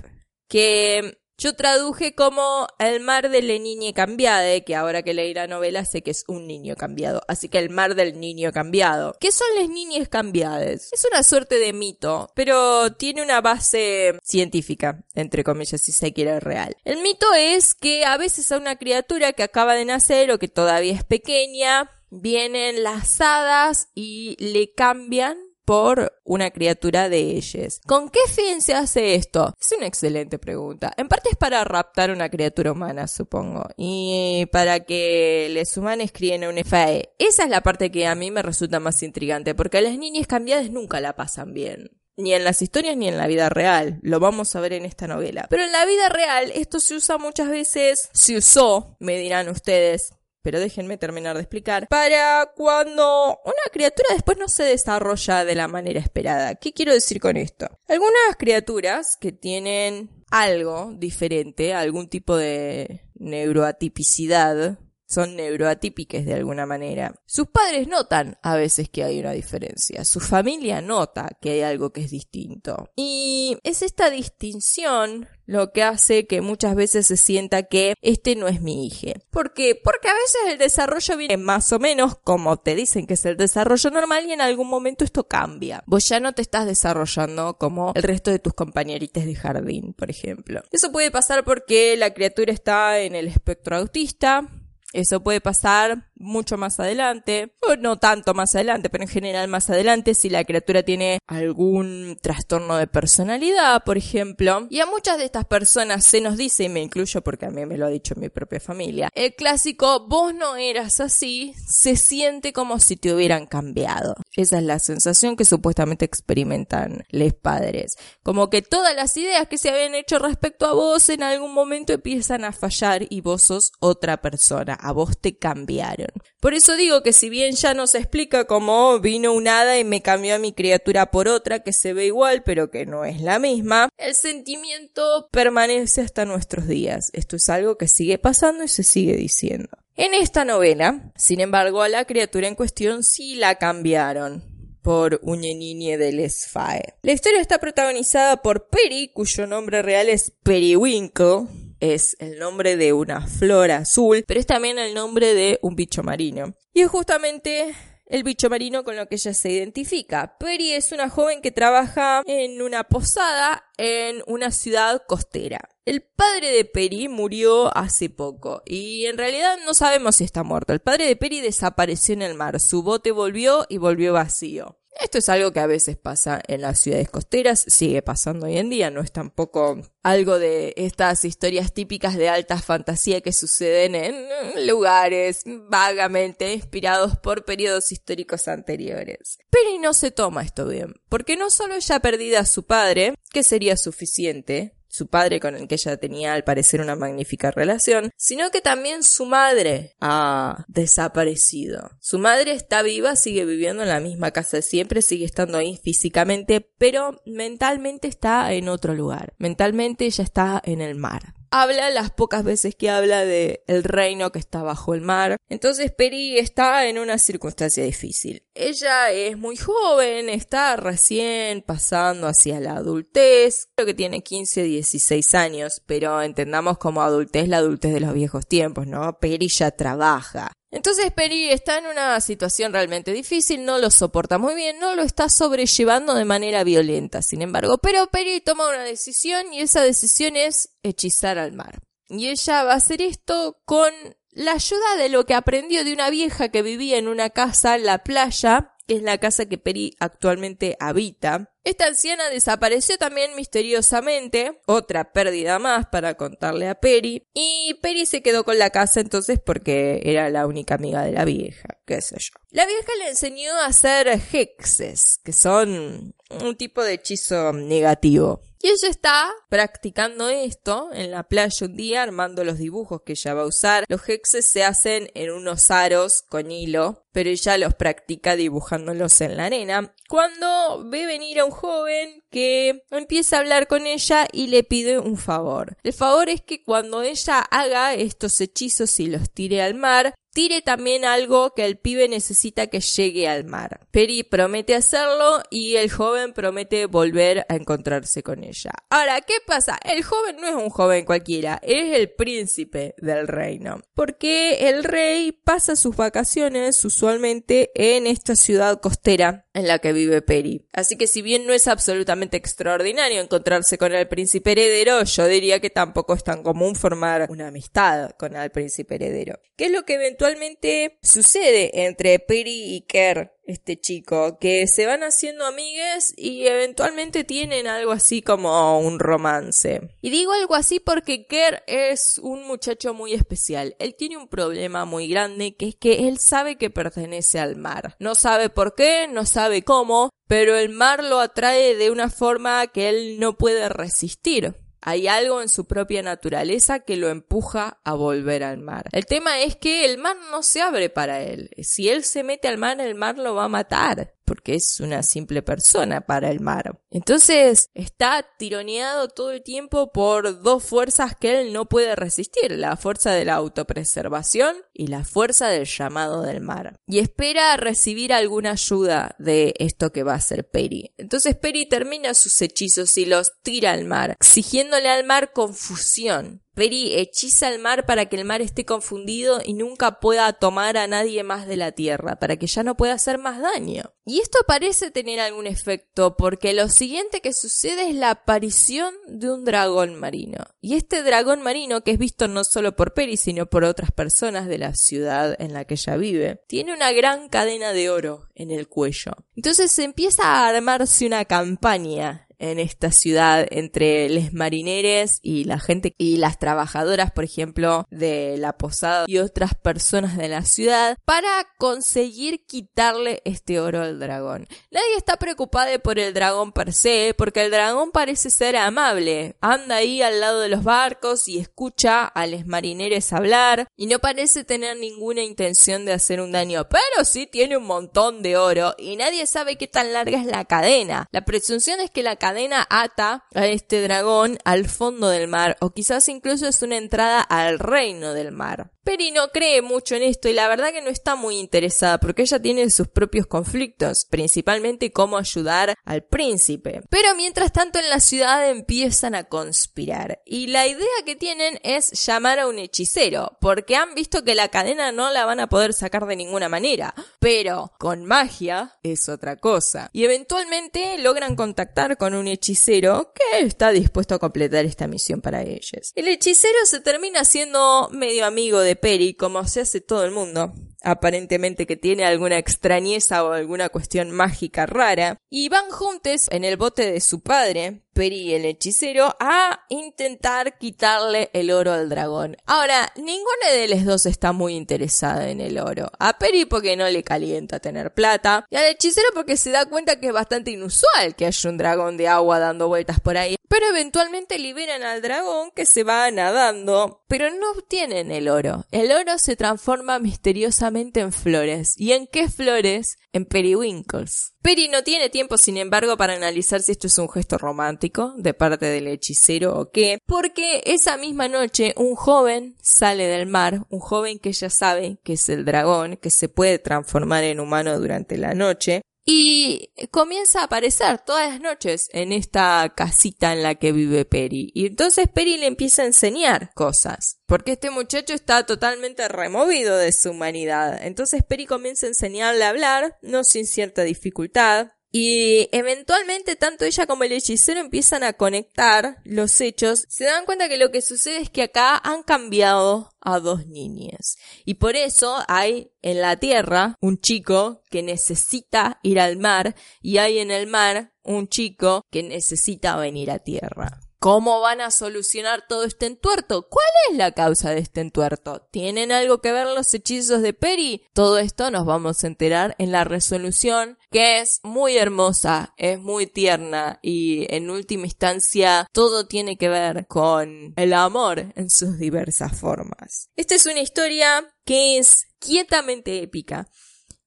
que yo traduje como El mar de la niña cambiada, que ahora que leí la novela sé que es un niño cambiado, así que el mar del niño cambiado. ¿Qué son las niñas cambiadas? Es una suerte de mito, pero tiene una base científica, entre comillas, si se quiere real. El mito es que a veces a una criatura que acaba de nacer o que todavía es pequeña, vienen las hadas y le cambian por una criatura de ellos. ¿Con qué fin se hace esto? Es una excelente pregunta. En parte es para raptar una criatura humana, supongo. Y para que los humanos críen un FAE. Esa es la parte que a mí me resulta más intrigante, porque las niñas cambiadas nunca la pasan bien ni en las historias ni en la vida real. Lo vamos a ver en esta novela. Pero en la vida real esto se usa muchas veces, se usó, me dirán ustedes, pero déjenme terminar de explicar, para cuando una criatura después no se desarrolla de la manera esperada. ¿Qué quiero decir con esto? Algunas criaturas que tienen algo diferente, algún tipo de neuroatipicidad, son neuroatípicas de alguna manera. Sus padres notan a veces que hay una diferencia, su familia nota que hay algo que es distinto. Y es esta distinción lo que hace que muchas veces se sienta que este no es mi hijo. ¿Por qué? Porque a veces el desarrollo viene más o menos como te dicen que es el desarrollo normal y en algún momento esto cambia. Vos ya no te estás desarrollando como el resto de tus compañeritas de jardín, por ejemplo. Eso puede pasar porque la criatura está en el espectro autista, eso puede pasar mucho más adelante, o no tanto más adelante, pero en general más adelante si la criatura tiene algún trastorno de personalidad, por ejemplo. Y a muchas de estas personas se nos dice, y me incluyo porque a mí me lo ha dicho mi propia familia, el clásico vos no eras así, se siente como si te hubieran cambiado. Esa es la sensación que supuestamente experimentan los padres. Como que todas las ideas que se habían hecho respecto a vos en algún momento empiezan a fallar y vos sos otra persona, a vos te cambiaron. Por eso digo que si bien ya nos explica cómo vino un hada y me cambió a mi criatura por otra que se ve igual pero que no es la misma, el sentimiento permanece hasta nuestros días. Esto es algo que sigue pasando y se sigue diciendo. En esta novela, sin embargo, a la criatura en cuestión sí la cambiaron por Uñeninie del Esfae. La historia está protagonizada por Peri, cuyo nombre real es Periwinkle, es el nombre de una flor azul, pero es también el nombre de un bicho marino. Y es justamente el bicho marino con lo que ella se identifica. Peri es una joven que trabaja en una posada en una ciudad costera. El padre de Peri murió hace poco y en realidad no sabemos si está muerto. El padre de Peri desapareció en el mar. Su bote volvió y volvió vacío. Esto es algo que a veces pasa en las ciudades costeras, sigue pasando hoy en día, no es tampoco algo de estas historias típicas de alta fantasía que suceden en lugares vagamente inspirados por periodos históricos anteriores. Pero no se toma esto bien, porque no solo ella perdida a su padre, que sería suficiente, su padre con el que ella tenía al parecer una magnífica relación, sino que también su madre ha desaparecido. Su madre está viva, sigue viviendo en la misma casa de siempre, sigue estando ahí físicamente, pero mentalmente está en otro lugar. Mentalmente ella está en el mar habla las pocas veces que habla de el reino que está bajo el mar. Entonces Peri está en una circunstancia difícil. Ella es muy joven, está recién pasando hacia la adultez. Creo que tiene 15, 16 años, pero entendamos como adultez la adultez de los viejos tiempos, ¿no? Peri ya trabaja. Entonces Peri está en una situación realmente difícil, no lo soporta muy bien, no lo está sobrellevando de manera violenta, sin embargo, pero Peri toma una decisión y esa decisión es hechizar al mar. Y ella va a hacer esto con la ayuda de lo que aprendió de una vieja que vivía en una casa en la playa que es la casa que Peri actualmente habita. Esta anciana desapareció también misteriosamente, otra pérdida más para contarle a Peri, y Peri se quedó con la casa entonces porque era la única amiga de la vieja, qué sé yo. La vieja le enseñó a hacer hexes, que son un tipo de hechizo negativo. Y ella está practicando esto en la playa un día, armando los dibujos que ella va a usar. Los hexes se hacen en unos aros con hilo, pero ella los practica dibujándolos en la arena. Cuando ve venir a un joven que empieza a hablar con ella y le pide un favor. El favor es que cuando ella haga estos hechizos y los tire al mar, tire también algo que el pibe necesita que llegue al mar. Peri promete hacerlo y el joven promete volver a encontrarse con ella. Ahora, ¿qué pasa? El joven no es un joven cualquiera, es el príncipe del reino. Porque el rey pasa sus vacaciones usualmente en esta ciudad costera en la que vive Peri. Así que si bien no es absolutamente extraordinario encontrarse con el príncipe heredero, yo diría que tampoco es tan común formar una amistad con el príncipe heredero. ¿Qué es lo que eventualmente sucede entre Peri y Kerr? Este chico, que se van haciendo amigues y eventualmente tienen algo así como un romance. Y digo algo así porque Kerr es un muchacho muy especial. Él tiene un problema muy grande que es que él sabe que pertenece al mar. No sabe por qué, no sabe cómo, pero el mar lo atrae de una forma que él no puede resistir. Hay algo en su propia naturaleza que lo empuja a volver al mar. El tema es que el mar no se abre para él. Si él se mete al mar, el mar lo va a matar porque es una simple persona para el mar. Entonces está tironeado todo el tiempo por dos fuerzas que él no puede resistir, la fuerza de la autopreservación y la fuerza del llamado del mar. Y espera recibir alguna ayuda de esto que va a hacer Peri. Entonces Peri termina sus hechizos y los tira al mar, exigiéndole al mar confusión, Peri hechiza el mar para que el mar esté confundido y nunca pueda tomar a nadie más de la tierra, para que ya no pueda hacer más daño. Y esto parece tener algún efecto, porque lo siguiente que sucede es la aparición de un dragón marino. Y este dragón marino, que es visto no solo por Peri, sino por otras personas de la ciudad en la que ella vive, tiene una gran cadena de oro en el cuello. Entonces empieza a armarse una campaña en esta ciudad entre les marineres y la gente y las trabajadoras, por ejemplo, de la posada y otras personas de la ciudad para conseguir quitarle este oro al dragón. Nadie está preocupado por el dragón per se, porque el dragón parece ser amable. Anda ahí al lado de los barcos y escucha a los marineres hablar y no parece tener ninguna intención de hacer un daño, pero sí tiene un montón de oro y nadie sabe qué tan larga es la cadena. La presunción es que la cadena ata a este dragón al fondo del mar o quizás incluso es una entrada al reino del mar. Peri no cree mucho en esto y la verdad que no está muy interesada porque ella tiene sus propios conflictos, principalmente cómo ayudar al príncipe. Pero mientras tanto en la ciudad empiezan a conspirar y la idea que tienen es llamar a un hechicero porque han visto que la cadena no la van a poder sacar de ninguna manera, pero con magia es otra cosa. Y eventualmente logran contactar con un hechicero que está dispuesto a completar esta misión para ellos. El hechicero se termina siendo medio amigo de Peri, como se hace todo el mundo, aparentemente que tiene alguna extrañeza o alguna cuestión mágica rara, y van juntos en el bote de su padre, Peri el hechicero, a intentar quitarle el oro al dragón. Ahora, ninguna de los dos está muy interesada en el oro. A Peri porque no le calienta tener plata, y al hechicero porque se da cuenta que es bastante inusual que haya un dragón de agua dando vueltas por ahí. Pero eventualmente liberan al dragón que se va nadando, pero no obtienen el oro. El oro se transforma misteriosamente en flores. ¿Y en qué flores? En periwinkles. Peri no tiene tiempo, sin embargo, para analizar si esto es un gesto romántico de parte del hechicero o qué, porque esa misma noche un joven sale del mar, un joven que ya sabe que es el dragón, que se puede transformar en humano durante la noche, y comienza a aparecer todas las noches en esta casita en la que vive Peri. Y entonces Peri le empieza a enseñar cosas. Porque este muchacho está totalmente removido de su humanidad. Entonces Peri comienza a enseñarle a hablar, no sin cierta dificultad. Y eventualmente tanto ella como el hechicero empiezan a conectar los hechos. Se dan cuenta que lo que sucede es que acá han cambiado a dos niñas. Y por eso hay en la tierra un chico que necesita ir al mar y hay en el mar un chico que necesita venir a tierra. ¿Cómo van a solucionar todo este entuerto? ¿Cuál es la causa de este entuerto? ¿Tienen algo que ver los hechizos de Peri? Todo esto nos vamos a enterar en la resolución, que es muy hermosa, es muy tierna y en última instancia todo tiene que ver con el amor en sus diversas formas. Esta es una historia que es quietamente épica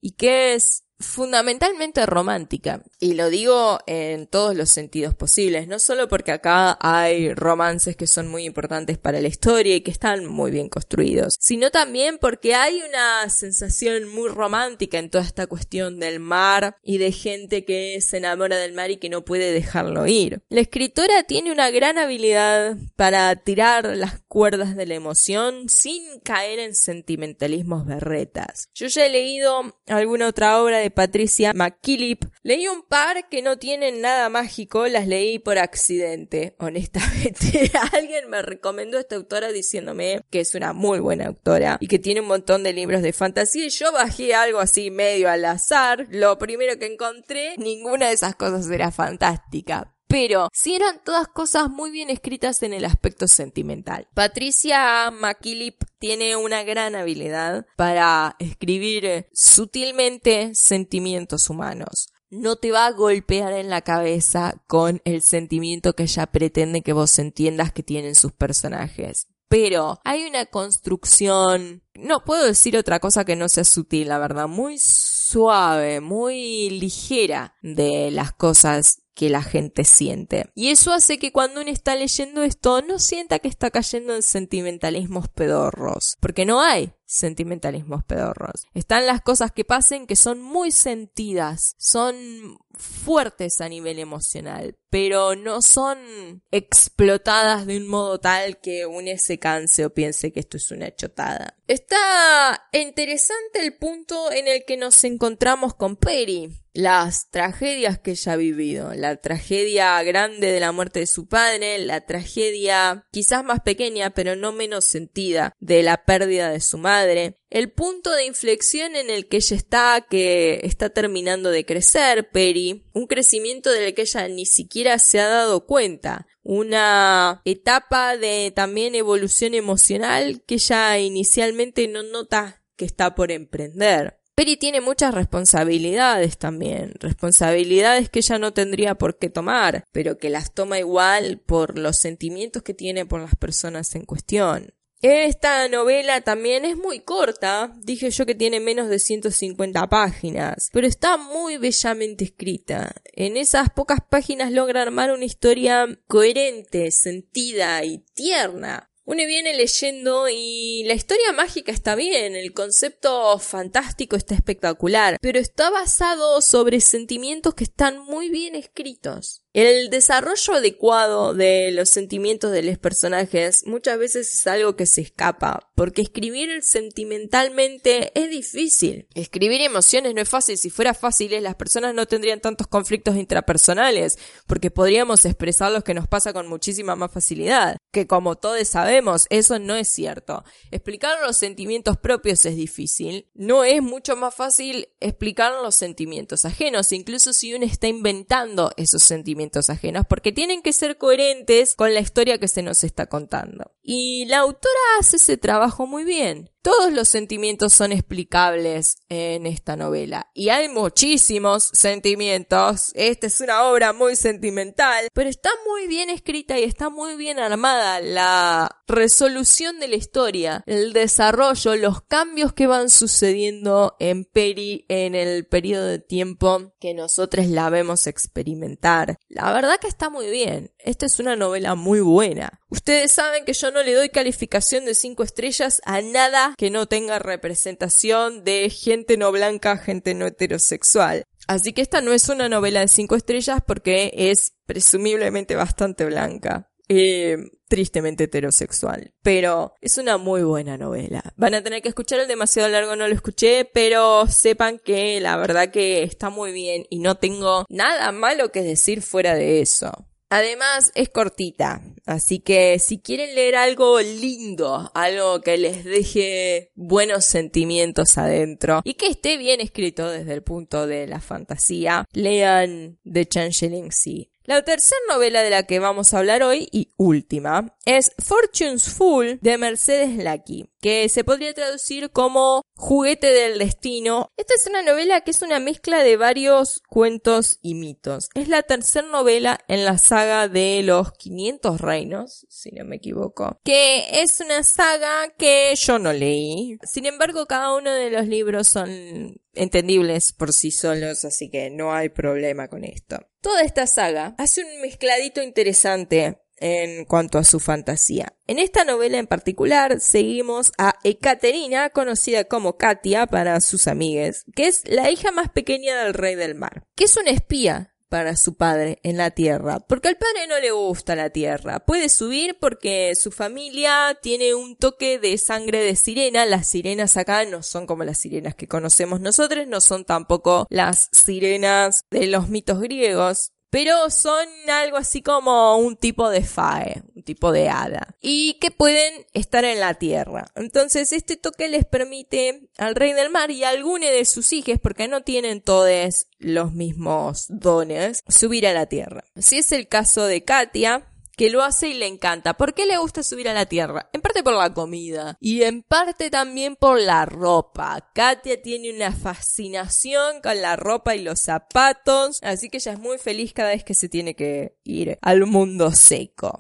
y que es fundamentalmente romántica. Y lo digo en todos los sentidos posibles, no solo porque acá hay romances que son muy importantes para la historia y que están muy bien construidos, sino también porque hay una sensación muy romántica en toda esta cuestión del mar y de gente que se enamora del mar y que no puede dejarlo ir. La escritora tiene una gran habilidad para tirar las cuerdas de la emoción sin caer en sentimentalismos berretas. Yo ya he leído alguna otra obra de Patricia McKillip. Leí un par que no tienen nada mágico, las leí por accidente, honestamente. Alguien me recomendó esta autora diciéndome que es una muy buena autora y que tiene un montón de libros de fantasía y yo bajé algo así medio al azar. Lo primero que encontré, ninguna de esas cosas era fantástica pero si eran todas cosas muy bien escritas en el aspecto sentimental. Patricia McKillip tiene una gran habilidad para escribir sutilmente sentimientos humanos. No te va a golpear en la cabeza con el sentimiento que ella pretende que vos entiendas que tienen sus personajes. Pero hay una construcción, no puedo decir otra cosa que no sea sutil, la verdad, muy suave, muy ligera de las cosas que la gente siente. Y eso hace que cuando uno está leyendo esto no sienta que está cayendo en sentimentalismos pedorros, porque no hay sentimentalismos pedorros. Están las cosas que pasen que son muy sentidas, son fuertes a nivel emocional, pero no son explotadas de un modo tal que uno se canse o piense que esto es una chotada. Está interesante el punto en el que nos encontramos con Perry las tragedias que ella ha vivido, la tragedia grande de la muerte de su padre, la tragedia quizás más pequeña pero no menos sentida de la pérdida de su madre, el punto de inflexión en el que ella está, que está terminando de crecer, Peri, un crecimiento del que ella ni siquiera se ha dado cuenta, una etapa de también evolución emocional que ella inicialmente no nota que está por emprender. Peri tiene muchas responsabilidades también, responsabilidades que ella no tendría por qué tomar, pero que las toma igual por los sentimientos que tiene por las personas en cuestión. Esta novela también es muy corta, dije yo que tiene menos de 150 páginas, pero está muy bellamente escrita. En esas pocas páginas logra armar una historia coherente, sentida y tierna. Uno viene leyendo y la historia mágica está bien, el concepto fantástico está espectacular, pero está basado sobre sentimientos que están muy bien escritos. El desarrollo adecuado de los sentimientos de los personajes muchas veces es algo que se escapa, porque escribir sentimentalmente es difícil. Escribir emociones no es fácil, si fuera fácil las personas no tendrían tantos conflictos intrapersonales, porque podríamos expresar lo que nos pasa con muchísima más facilidad, que como todos sabemos, eso no es cierto. Explicar los sentimientos propios es difícil, no es mucho más fácil explicar los sentimientos ajenos, incluso si uno está inventando esos sentimientos ajenos porque tienen que ser coherentes con la historia que se nos está contando. Y la autora hace ese trabajo muy bien. Todos los sentimientos son explicables en esta novela y hay muchísimos sentimientos. Esta es una obra muy sentimental, pero está muy bien escrita y está muy bien armada la resolución de la historia, el desarrollo, los cambios que van sucediendo en Peri en el periodo de tiempo que nosotros la vemos experimentar. La verdad que está muy bien. Esta es una novela muy buena. Ustedes saben que yo no le doy calificación de 5 estrellas a nada que no tenga representación de gente no blanca, gente no heterosexual. Así que esta no es una novela de 5 estrellas porque es presumiblemente bastante blanca. Eh, tristemente heterosexual. Pero es una muy buena novela. Van a tener que escuchar el demasiado largo, no lo escuché, pero sepan que la verdad que está muy bien y no tengo nada malo que decir fuera de eso. Además es cortita, así que si quieren leer algo lindo, algo que les deje buenos sentimientos adentro y que esté bien escrito desde el punto de la fantasía, lean The Changeling Sea. La tercera novela de la que vamos a hablar hoy y última es Fortune's Fool de Mercedes Lackey, que se podría traducir como Juguete del Destino. Esta es una novela que es una mezcla de varios cuentos y mitos. Es la tercera novela en la saga de los 500 reinos, si no me equivoco, que es una saga que yo no leí. Sin embargo, cada uno de los libros son entendibles por sí solos, así que no hay problema con esto. Toda esta saga hace un mezcladito interesante en cuanto a su fantasía. En esta novela en particular seguimos a Ekaterina, conocida como Katia para sus amigues, que es la hija más pequeña del rey del mar, que es una espía para su padre en la tierra, porque al padre no le gusta la tierra. Puede subir porque su familia tiene un toque de sangre de sirena. Las sirenas acá no son como las sirenas que conocemos nosotros, no son tampoco las sirenas de los mitos griegos pero son algo así como un tipo de fae, tipo de hada, y que pueden estar en la tierra. Entonces este toque les permite al rey del mar y a alguno de sus hijos, porque no tienen todos los mismos dones, subir a la tierra. Si es el caso de Katia, que lo hace y le encanta. ¿Por qué le gusta subir a la tierra? En parte por la comida y en parte también por la ropa. Katia tiene una fascinación con la ropa y los zapatos, así que ella es muy feliz cada vez que se tiene que ir al mundo seco.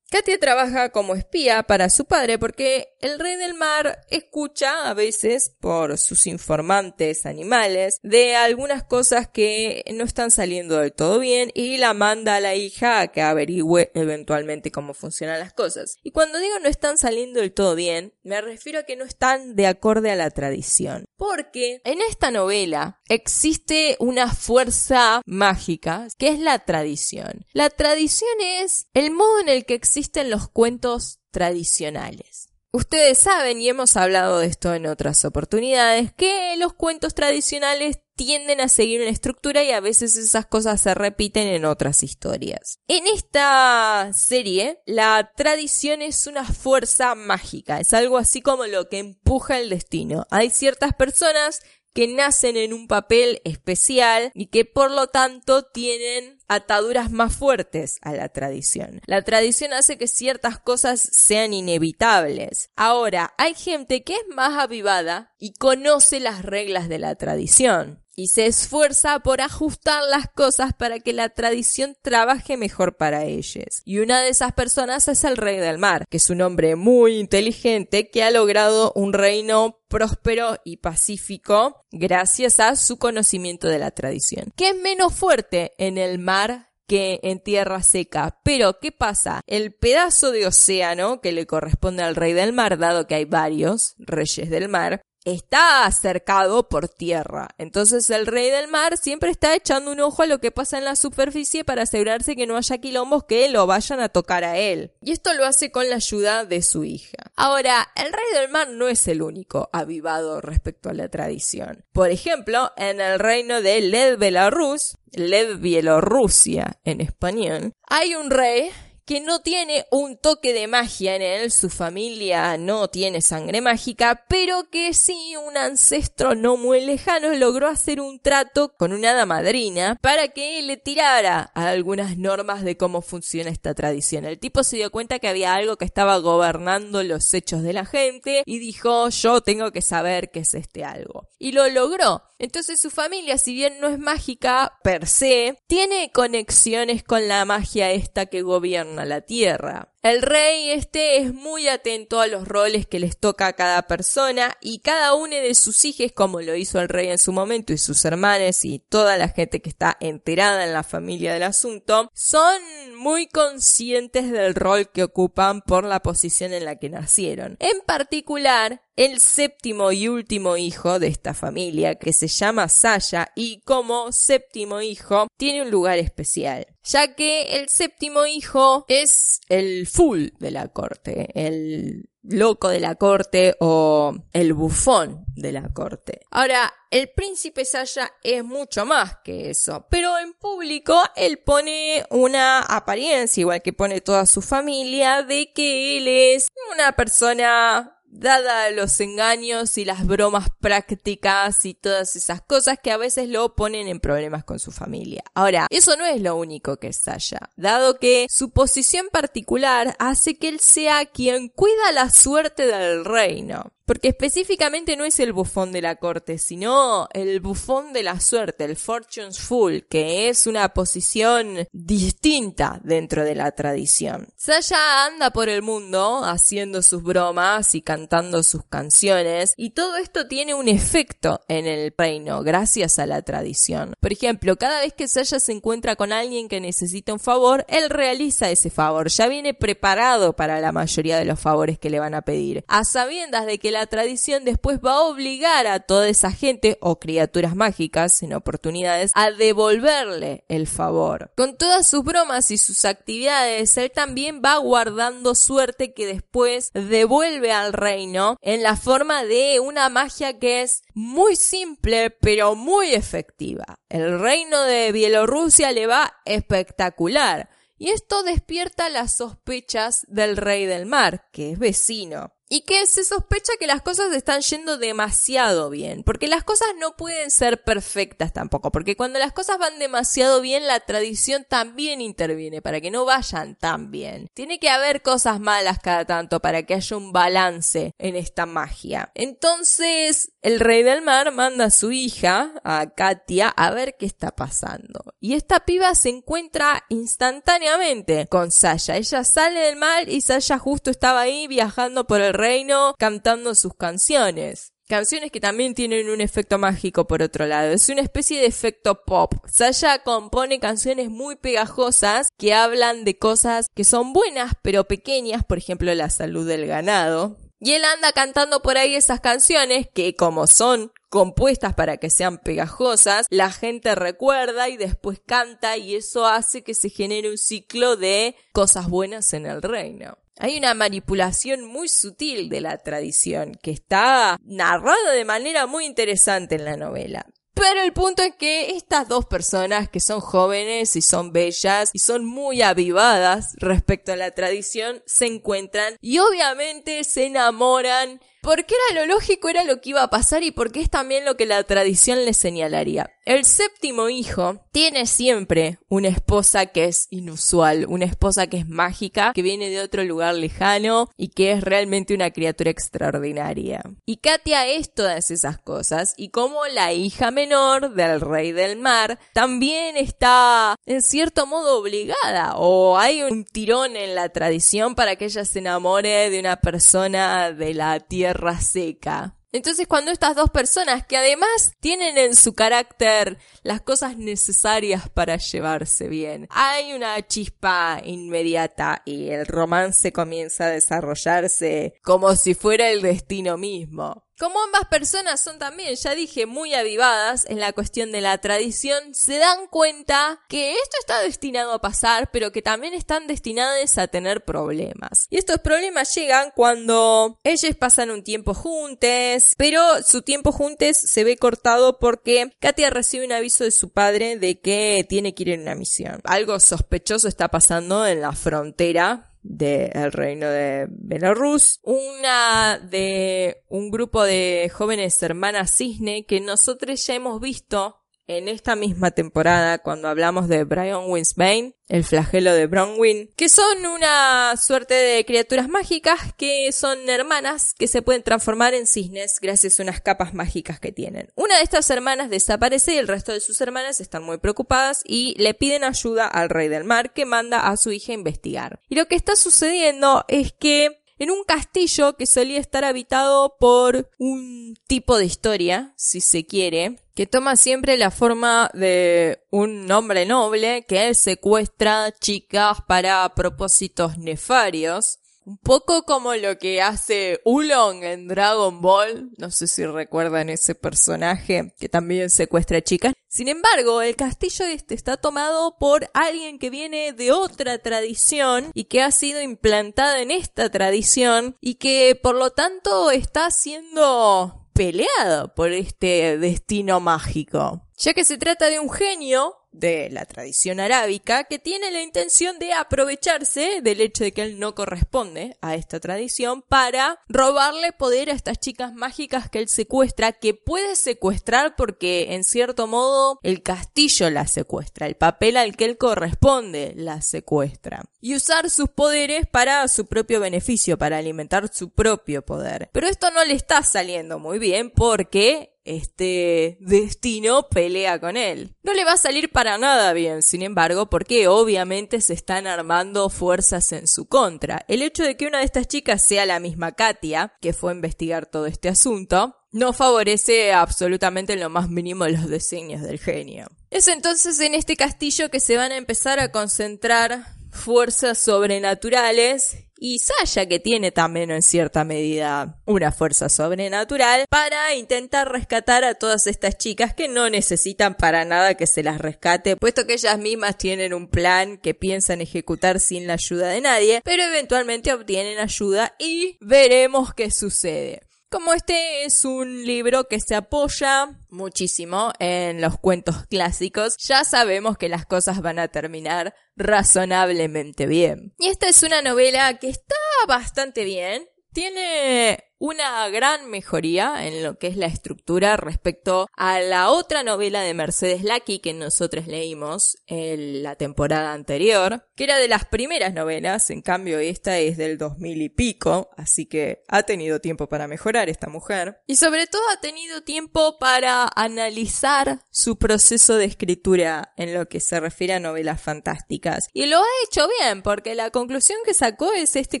Katia trabaja como espía para su padre porque el rey del mar escucha a veces por sus informantes animales de algunas cosas que no están saliendo del todo bien y la manda a la hija a que averigüe eventualmente cómo funcionan las cosas. Y cuando digo no están saliendo del todo bien, me refiero a que no están de acorde a la tradición. Porque en esta novela existe una fuerza mágica que es la tradición. La tradición es el modo en el que existen los cuentos tradicionales. Ustedes saben, y hemos hablado de esto en otras oportunidades, que los cuentos tradicionales tienden a seguir una estructura y a veces esas cosas se repiten en otras historias. En esta serie, la tradición es una fuerza mágica, es algo así como lo que empuja el destino. Hay ciertas personas que nacen en un papel especial y que por lo tanto tienen ataduras más fuertes a la tradición. La tradición hace que ciertas cosas sean inevitables. Ahora, hay gente que es más avivada y conoce las reglas de la tradición y se esfuerza por ajustar las cosas para que la tradición trabaje mejor para ellos. Y una de esas personas es el rey del mar, que es un hombre muy inteligente que ha logrado un reino próspero y pacífico gracias a su conocimiento de la tradición, que es menos fuerte en el mar que en tierra seca. Pero, ¿qué pasa? El pedazo de océano que le corresponde al rey del mar, dado que hay varios reyes del mar, está cercado por tierra. Entonces el rey del mar siempre está echando un ojo a lo que pasa en la superficie para asegurarse que no haya quilombos que lo vayan a tocar a él. Y esto lo hace con la ayuda de su hija. Ahora, el rey del mar no es el único avivado respecto a la tradición. Por ejemplo, en el reino de Led Belarus, Led Bielorrusia en español, hay un rey que no tiene un toque de magia en él, su familia no tiene sangre mágica, pero que sí un ancestro no muy lejano logró hacer un trato con una hada madrina para que le tirara algunas normas de cómo funciona esta tradición. El tipo se dio cuenta que había algo que estaba gobernando los hechos de la gente y dijo yo tengo que saber qué es este algo. Y lo logró. Entonces su familia, si bien no es mágica per se, tiene conexiones con la magia esta que gobierna la tierra. El rey este es muy atento a los roles que les toca a cada persona y cada uno de sus hijos, como lo hizo el rey en su momento y sus hermanos y toda la gente que está enterada en la familia del asunto, son muy conscientes del rol que ocupan por la posición en la que nacieron. En particular, el séptimo y último hijo de esta familia, que se llama Saya, y como séptimo hijo tiene un lugar especial, ya que el séptimo hijo es el full de la corte, el loco de la corte o el bufón de la corte. Ahora, el príncipe Saya es mucho más que eso, pero en público él pone una apariencia, igual que pone toda su familia, de que él es una persona dada los engaños y las bromas prácticas y todas esas cosas que a veces lo ponen en problemas con su familia. Ahora, eso no es lo único que es Saya, dado que su posición particular hace que él sea quien cuida la suerte del reino. Porque específicamente no es el bufón de la corte, sino el bufón de la suerte, el Fortune's Fool, que es una posición distinta dentro de la tradición. Saya anda por el mundo haciendo sus bromas y cantando sus canciones, y todo esto tiene un efecto en el reino, gracias a la tradición. Por ejemplo, cada vez que Saya se encuentra con alguien que necesita un favor, él realiza ese favor, ya viene preparado para la mayoría de los favores que le van a pedir, a sabiendas de que la tradición después va a obligar a toda esa gente o criaturas mágicas en oportunidades a devolverle el favor. Con todas sus bromas y sus actividades, él también va guardando suerte que después devuelve al reino en la forma de una magia que es muy simple pero muy efectiva. El reino de Bielorrusia le va espectacular. Y esto despierta las sospechas del rey del mar, que es vecino y que se sospecha que las cosas están yendo demasiado bien, porque las cosas no pueden ser perfectas tampoco, porque cuando las cosas van demasiado bien, la tradición también interviene para que no vayan tan bien. Tiene que haber cosas malas cada tanto para que haya un balance en esta magia. Entonces, el rey del mar manda a su hija, a Katia, a ver qué está pasando. Y esta piba se encuentra instantáneamente con Saya. Ella sale del mar y Saya justo estaba ahí viajando por el reino cantando sus canciones. Canciones que también tienen un efecto mágico por otro lado. Es una especie de efecto pop. Saya compone canciones muy pegajosas que hablan de cosas que son buenas pero pequeñas, por ejemplo la salud del ganado. Y él anda cantando por ahí esas canciones que como son compuestas para que sean pegajosas, la gente recuerda y después canta y eso hace que se genere un ciclo de cosas buenas en el reino. Hay una manipulación muy sutil de la tradición que está narrada de manera muy interesante en la novela. Pero el punto es que estas dos personas que son jóvenes y son bellas y son muy avivadas respecto a la tradición se encuentran y obviamente se enamoran porque era lo lógico, era lo que iba a pasar y porque es también lo que la tradición le señalaría. El séptimo hijo tiene siempre una esposa que es inusual, una esposa que es mágica, que viene de otro lugar lejano y que es realmente una criatura extraordinaria. Y Katia es todas esas cosas y como la hija menor del rey del mar también está en cierto modo obligada o hay un tirón en la tradición para que ella se enamore de una persona de la tierra seca. Entonces cuando estas dos personas que además tienen en su carácter las cosas necesarias para llevarse bien, hay una chispa inmediata y el romance comienza a desarrollarse como si fuera el destino mismo. Como ambas personas son también, ya dije, muy avivadas en la cuestión de la tradición, se dan cuenta que esto está destinado a pasar, pero que también están destinadas a tener problemas. Y estos problemas llegan cuando ellos pasan un tiempo juntos, pero su tiempo juntos se ve cortado porque Katia recibe un aviso de su padre de que tiene que ir en una misión. Algo sospechoso está pasando en la frontera del reino de Belarus, una de un grupo de jóvenes hermanas cisne que nosotros ya hemos visto en esta misma temporada cuando hablamos de Brian Winsbane, el flagelo de Bronwyn, que son una suerte de criaturas mágicas que son hermanas que se pueden transformar en cisnes gracias a unas capas mágicas que tienen. Una de estas hermanas desaparece y el resto de sus hermanas están muy preocupadas y le piden ayuda al rey del mar que manda a su hija a investigar. Y lo que está sucediendo es que en un castillo que solía estar habitado por un tipo de historia, si se quiere, que toma siempre la forma de un hombre noble que secuestra chicas para propósitos nefarios un poco como lo que hace Ulong en Dragon Ball. No sé si recuerdan ese personaje que también secuestra chicas. Sin embargo, el castillo este está tomado por alguien que viene de otra tradición y que ha sido implantada en esta tradición y que por lo tanto está siendo peleado por este destino mágico. Ya que se trata de un genio de la tradición arábica que tiene la intención de aprovecharse del hecho de que él no corresponde a esta tradición para robarle poder a estas chicas mágicas que él secuestra, que puede secuestrar porque en cierto modo el castillo la secuestra, el papel al que él corresponde la secuestra. Y usar sus poderes para su propio beneficio, para alimentar su propio poder. Pero esto no le está saliendo muy bien porque este destino pelea con él. No le va a salir para nada bien, sin embargo, porque obviamente se están armando fuerzas en su contra. El hecho de que una de estas chicas sea la misma Katia, que fue a investigar todo este asunto, no favorece absolutamente en lo más mínimo los diseños del genio. Es entonces en este castillo que se van a empezar a concentrar fuerzas sobrenaturales y Sasha que tiene también en cierta medida una fuerza sobrenatural para intentar rescatar a todas estas chicas que no necesitan para nada que se las rescate, puesto que ellas mismas tienen un plan que piensan ejecutar sin la ayuda de nadie, pero eventualmente obtienen ayuda y veremos qué sucede. Como este es un libro que se apoya muchísimo en los cuentos clásicos, ya sabemos que las cosas van a terminar razonablemente bien. Y esta es una novela que está bastante bien, tiene una gran mejoría en lo que es la estructura respecto a la otra novela de Mercedes Lackey que nosotros leímos en la temporada anterior, que era de las primeras novelas, en cambio esta es del 2000 y pico, así que ha tenido tiempo para mejorar esta mujer, y sobre todo ha tenido tiempo para analizar su proceso de escritura en lo que se refiere a novelas fantásticas. Y lo ha hecho bien, porque la conclusión que sacó es este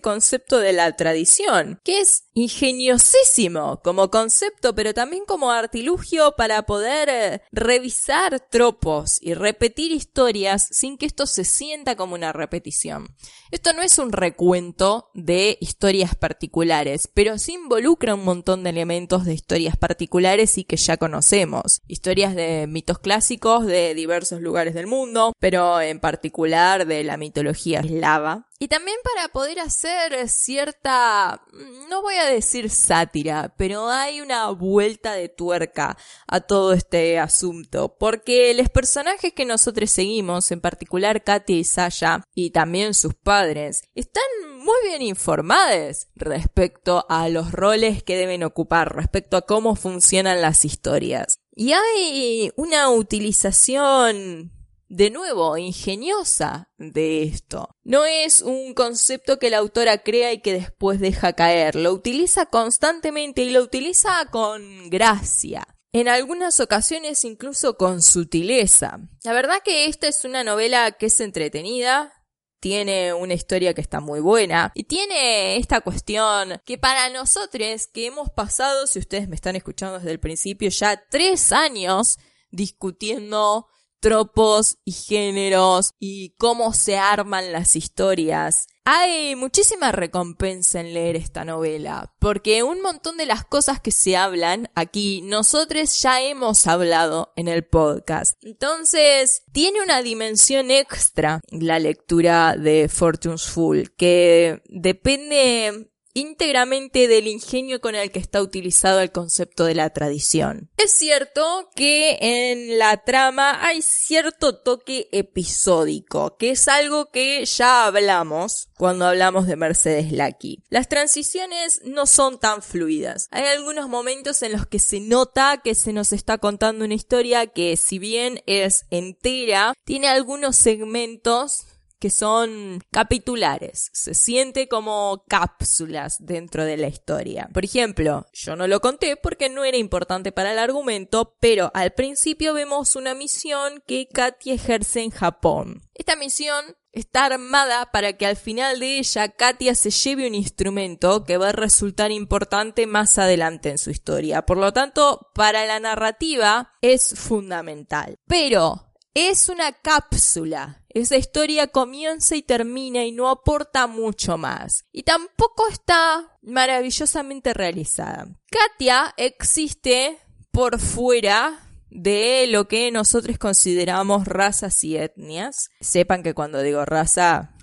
concepto de la tradición, que es ingeniosísimo como concepto, pero también como artilugio para poder eh, revisar tropos y repetir historias sin que esto se sienta como una repetición. Esto no es un recuento de historias particulares, pero sí involucra un montón de elementos de historias particulares y que ya conocemos. Historias de mitos clásicos de diversos lugares del mundo, pero en particular de la mitología eslava Y también para poder hacer cierta, no voy a decir sátira, pero hay una vuelta de tuerca a todo este asunto, porque los personajes que nosotros seguimos, en particular Katia y Sasha, y también sus padres, están muy bien informados respecto a los roles que deben ocupar, respecto a cómo funcionan las historias. Y hay una utilización de nuevo, ingeniosa de esto. No es un concepto que la autora crea y que después deja caer, lo utiliza constantemente y lo utiliza con gracia. En algunas ocasiones incluso con sutileza. La verdad que esta es una novela que es entretenida, tiene una historia que está muy buena y tiene esta cuestión que para nosotros que hemos pasado, si ustedes me están escuchando desde el principio, ya tres años discutiendo tropos y géneros y cómo se arman las historias. Hay muchísima recompensa en leer esta novela, porque un montón de las cosas que se hablan aquí, nosotros ya hemos hablado en el podcast. Entonces, tiene una dimensión extra la lectura de Fortune's Full, que depende íntegramente del ingenio con el que está utilizado el concepto de la tradición. Es cierto que en la trama hay cierto toque episódico, que es algo que ya hablamos cuando hablamos de Mercedes Lucky. Las transiciones no son tan fluidas. Hay algunos momentos en los que se nota que se nos está contando una historia que si bien es entera, tiene algunos segmentos que son capitulares, se siente como cápsulas dentro de la historia. Por ejemplo, yo no lo conté porque no era importante para el argumento, pero al principio vemos una misión que Katy ejerce en Japón. Esta misión está armada para que al final de ella Katia se lleve un instrumento que va a resultar importante más adelante en su historia. Por lo tanto, para la narrativa es fundamental. Pero es una cápsula. Esa historia comienza y termina y no aporta mucho más. Y tampoco está maravillosamente realizada. Katia existe por fuera de lo que nosotros consideramos razas y etnias. Sepan que cuando digo raza,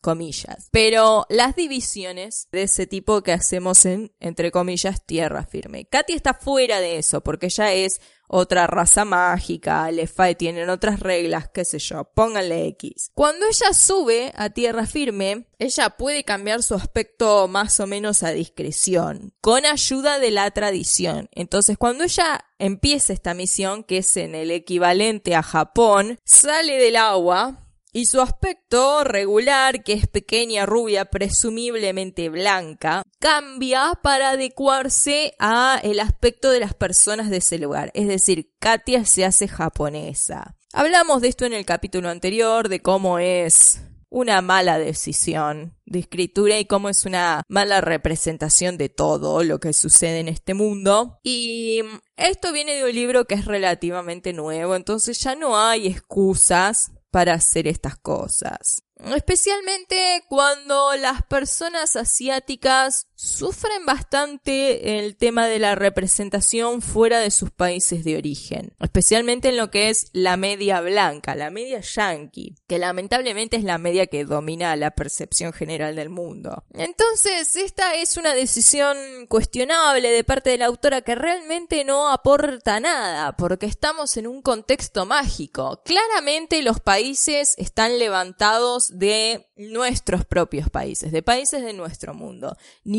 comillas. Pero las divisiones de ese tipo que hacemos en, entre comillas, tierra firme. Katia está fuera de eso porque ella es otra raza mágica, Lefay tienen otras reglas, qué sé yo, pónganle X. Cuando ella sube a tierra firme, ella puede cambiar su aspecto más o menos a discreción, con ayuda de la tradición. Entonces, cuando ella empieza esta misión, que es en el equivalente a Japón, sale del agua, y su aspecto regular, que es pequeña, rubia, presumiblemente blanca, cambia para adecuarse a el aspecto de las personas de ese lugar. Es decir, Katia se hace japonesa. Hablamos de esto en el capítulo anterior, de cómo es una mala decisión de escritura y cómo es una mala representación de todo lo que sucede en este mundo. Y esto viene de un libro que es relativamente nuevo, entonces ya no hay excusas para hacer estas cosas. Especialmente cuando las personas asiáticas sufren bastante el tema de la representación fuera de sus países de origen, especialmente en lo que es la media blanca, la media yankee, que lamentablemente es la media que domina la percepción general del mundo. Entonces, esta es una decisión cuestionable de parte de la autora que realmente no aporta nada, porque estamos en un contexto mágico. Claramente los países están levantados de nuestros propios países, de países de nuestro mundo.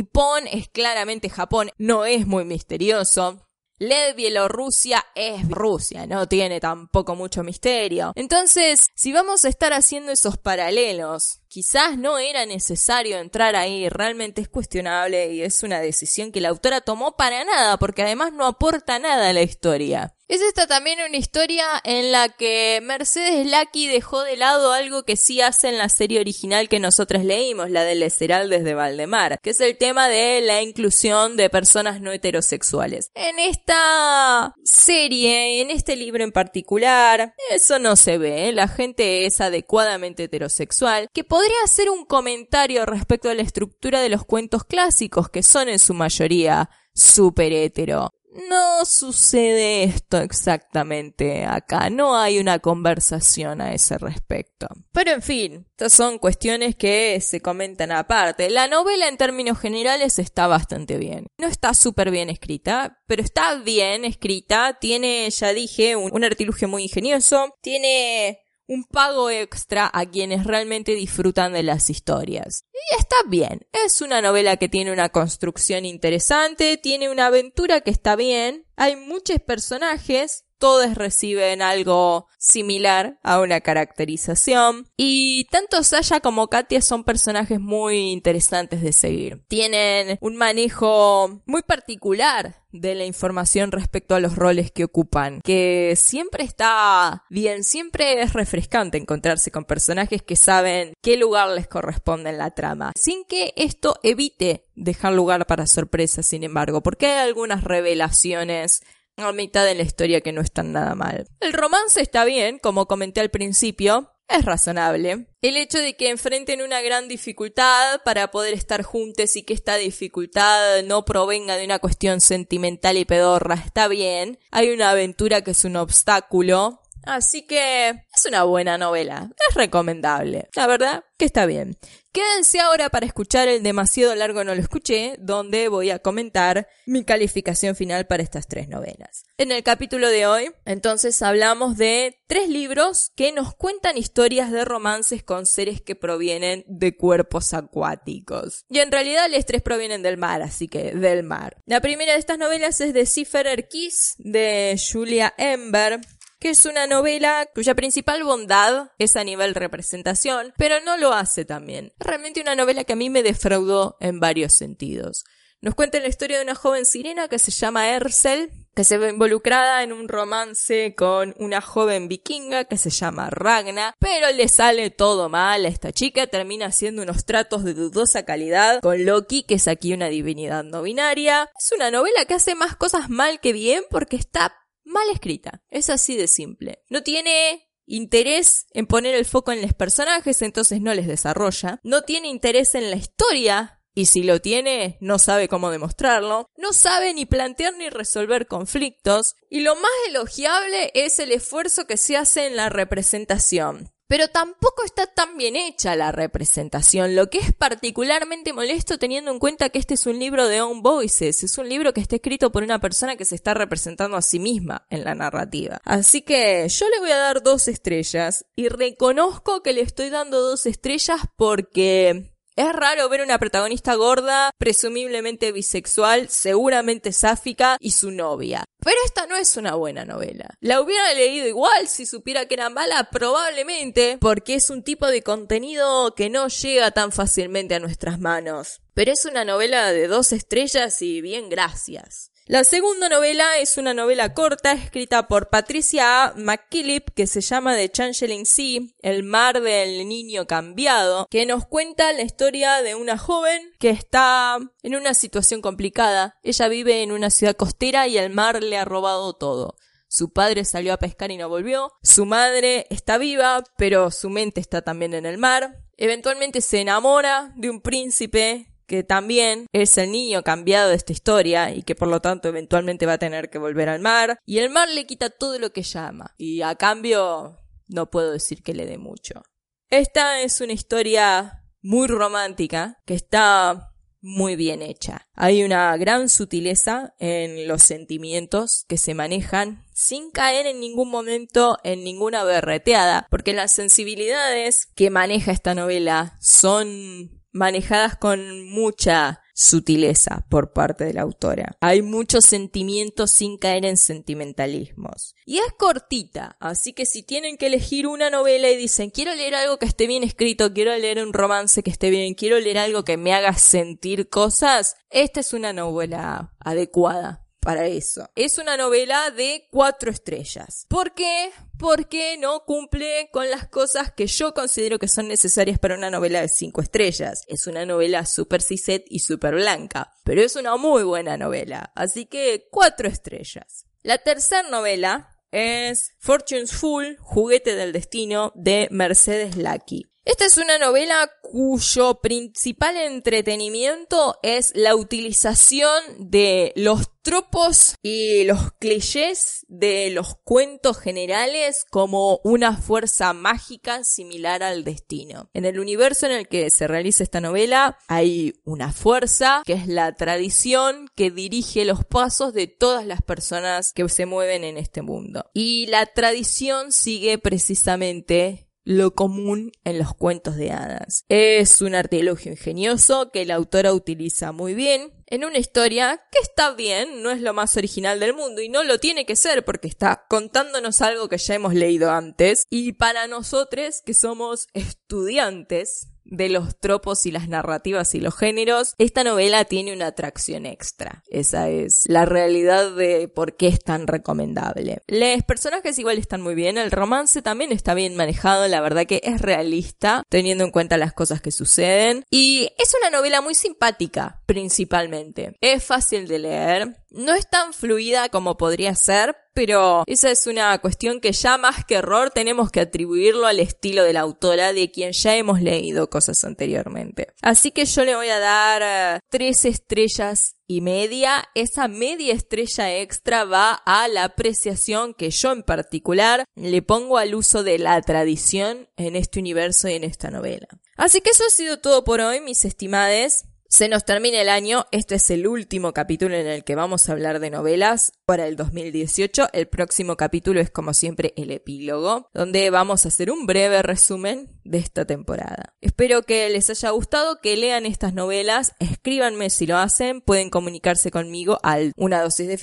Nippon es claramente Japón, no es muy misterioso. LED Bielorrusia es Rusia, no tiene tampoco mucho misterio. Entonces, si vamos a estar haciendo esos paralelos, quizás no era necesario entrar ahí, realmente es cuestionable y es una decisión que la autora tomó para nada, porque además no aporta nada a la historia. Es esta también una historia en la que Mercedes Lucky dejó de lado algo que sí hace en la serie original que nosotros leímos, la del Esmeralda de Valdemar, que es el tema de la inclusión de personas no heterosexuales. En esta serie, en este libro en particular, eso no se ve, ¿eh? la gente es adecuadamente heterosexual, que podría hacer un comentario respecto a la estructura de los cuentos clásicos, que son en su mayoría súper hetero. no sucede esto exactamente acá, no hay una conversación a ese respecto. Pero en fin, estas son cuestiones que se comentan aparte. La novela en términos generales está bastante bien. No está súper bien escrita, pero está bien escrita, tiene, ya dije, un artilugio muy ingenioso, tiene un pago extra a quienes realmente disfrutan de las historias. Y está bien, es una novela que tiene una construcción interesante, tiene una aventura que está bien, hay muchos personajes, todos reciben algo similar a una caracterización. Y tanto Saya como Katia son personajes muy interesantes de seguir. Tienen un manejo muy particular de la información respecto a los roles que ocupan, que siempre está bien, siempre es refrescante encontrarse con personajes que saben qué lugar les corresponde en la trama, sin que esto evite dejar lugar para sorpresas, sin embargo, porque hay algunas revelaciones a mitad de la historia que no están nada mal. El romance está bien, como comenté al principio, es razonable. El hecho de que enfrenten una gran dificultad para poder estar juntos y que esta dificultad no provenga de una cuestión sentimental y pedorra está bien. Hay una aventura que es un obstáculo. Así que es una buena novela. Es recomendable. La verdad que está bien. Quédense ahora para escuchar el demasiado largo no lo escuché, donde voy a comentar mi calificación final para estas tres novelas. En el capítulo de hoy, entonces hablamos de tres libros que nos cuentan historias de romances con seres que provienen de cuerpos acuáticos. Y en realidad los tres provienen del mar, así que del mar. La primera de estas novelas es de Seafarer Kiss, de Julia Ember, que es una novela cuya principal bondad es a nivel representación, pero no lo hace también. Realmente una novela que a mí me defraudó en varios sentidos. Nos cuenta la historia de una joven sirena que se llama Ersel, que se ve involucrada en un romance con una joven vikinga que se llama Ragna, pero le sale todo mal a esta chica, termina haciendo unos tratos de dudosa calidad con Loki, que es aquí una divinidad no binaria. Es una novela que hace más cosas mal que bien porque está mal escrita. Es así de simple. No tiene interés en poner el foco en los personajes, entonces no les desarrolla. No tiene interés en la historia. Y si lo tiene, no sabe cómo demostrarlo, no sabe ni plantear ni resolver conflictos, y lo más elogiable es el esfuerzo que se hace en la representación. Pero tampoco está tan bien hecha la representación, lo que es particularmente molesto teniendo en cuenta que este es un libro de Own Voices, es un libro que está escrito por una persona que se está representando a sí misma en la narrativa. Así que yo le voy a dar dos estrellas y reconozco que le estoy dando dos estrellas porque es raro ver una protagonista gorda, presumiblemente bisexual, seguramente sáfica y su novia. Pero esta no es una buena novela. La hubiera leído igual si supiera que era mala, probablemente, porque es un tipo de contenido que no llega tan fácilmente a nuestras manos. Pero es una novela de dos estrellas y bien gracias. La segunda novela es una novela corta escrita por Patricia A. McKillip que se llama The Changeling Sea, el mar del niño cambiado, que nos cuenta la historia de una joven que está en una situación complicada. Ella vive en una ciudad costera y el mar le ha robado todo. Su padre salió a pescar y no volvió. Su madre está viva, pero su mente está también en el mar. Eventualmente se enamora de un príncipe que también es el niño cambiado de esta historia y que por lo tanto eventualmente va a tener que volver al mar. Y el mar le quita todo lo que llama. Y a cambio no puedo decir que le dé mucho. Esta es una historia muy romántica que está muy bien hecha. Hay una gran sutileza en los sentimientos que se manejan sin caer en ningún momento en ninguna berreteada, porque las sensibilidades que maneja esta novela son manejadas con mucha sutileza por parte de la autora. Hay muchos sentimientos sin caer en sentimentalismos. Y es cortita, así que si tienen que elegir una novela y dicen quiero leer algo que esté bien escrito, quiero leer un romance que esté bien, quiero leer algo que me haga sentir cosas, esta es una novela adecuada para eso. Es una novela de cuatro estrellas. ¿Por qué? Porque no cumple con las cosas que yo considero que son necesarias para una novela de cinco estrellas. Es una novela super ciset y super blanca, pero es una muy buena novela. Así que cuatro estrellas. La tercera novela es Fortune's Fool, Juguete del Destino, de Mercedes Lucky. Esta es una novela cuyo principal entretenimiento es la utilización de los tropos y los clichés de los cuentos generales como una fuerza mágica similar al destino. En el universo en el que se realiza esta novela hay una fuerza que es la tradición que dirige los pasos de todas las personas que se mueven en este mundo. Y la tradición sigue precisamente lo común en los cuentos de hadas. Es un artilugio ingenioso que la autora utiliza muy bien en una historia que está bien, no es lo más original del mundo y no lo tiene que ser porque está contándonos algo que ya hemos leído antes y para nosotros que somos estudiantes de los tropos y las narrativas y los géneros, esta novela tiene una atracción extra. Esa es la realidad de por qué es tan recomendable. Los personajes igual están muy bien, el romance también está bien manejado, la verdad que es realista, teniendo en cuenta las cosas que suceden. Y es una novela muy simpática, principalmente. Es fácil de leer, no es tan fluida como podría ser, pero esa es una cuestión que ya más que error tenemos que atribuirlo al estilo de la autora de quien ya hemos leído cosas anteriormente. Así que yo le voy a dar eh, tres estrellas y media. Esa media estrella extra va a la apreciación que yo en particular le pongo al uso de la tradición en este universo y en esta novela. Así que eso ha sido todo por hoy, mis estimades. Se nos termina el año, este es el último capítulo en el que vamos a hablar de novelas para el 2018. El próximo capítulo es como siempre el epílogo, donde vamos a hacer un breve resumen de esta temporada. Espero que les haya gustado, que lean estas novelas, escríbanme si lo hacen, pueden comunicarse conmigo al una dosis de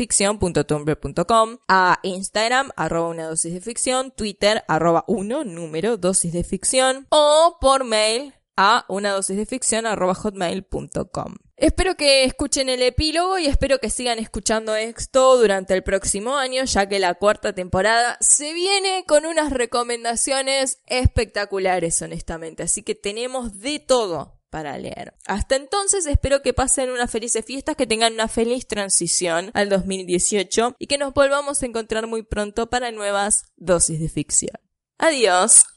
a Instagram arroba una dosis de ficción, Twitter arroba uno número dosis de ficción o por mail a una dosis de ficción hotmail.com. Espero que escuchen el epílogo y espero que sigan escuchando esto durante el próximo año, ya que la cuarta temporada se viene con unas recomendaciones espectaculares, honestamente. Así que tenemos de todo para leer. Hasta entonces espero que pasen unas felices fiestas, que tengan una feliz transición al 2018 y que nos volvamos a encontrar muy pronto para nuevas dosis de ficción. Adiós.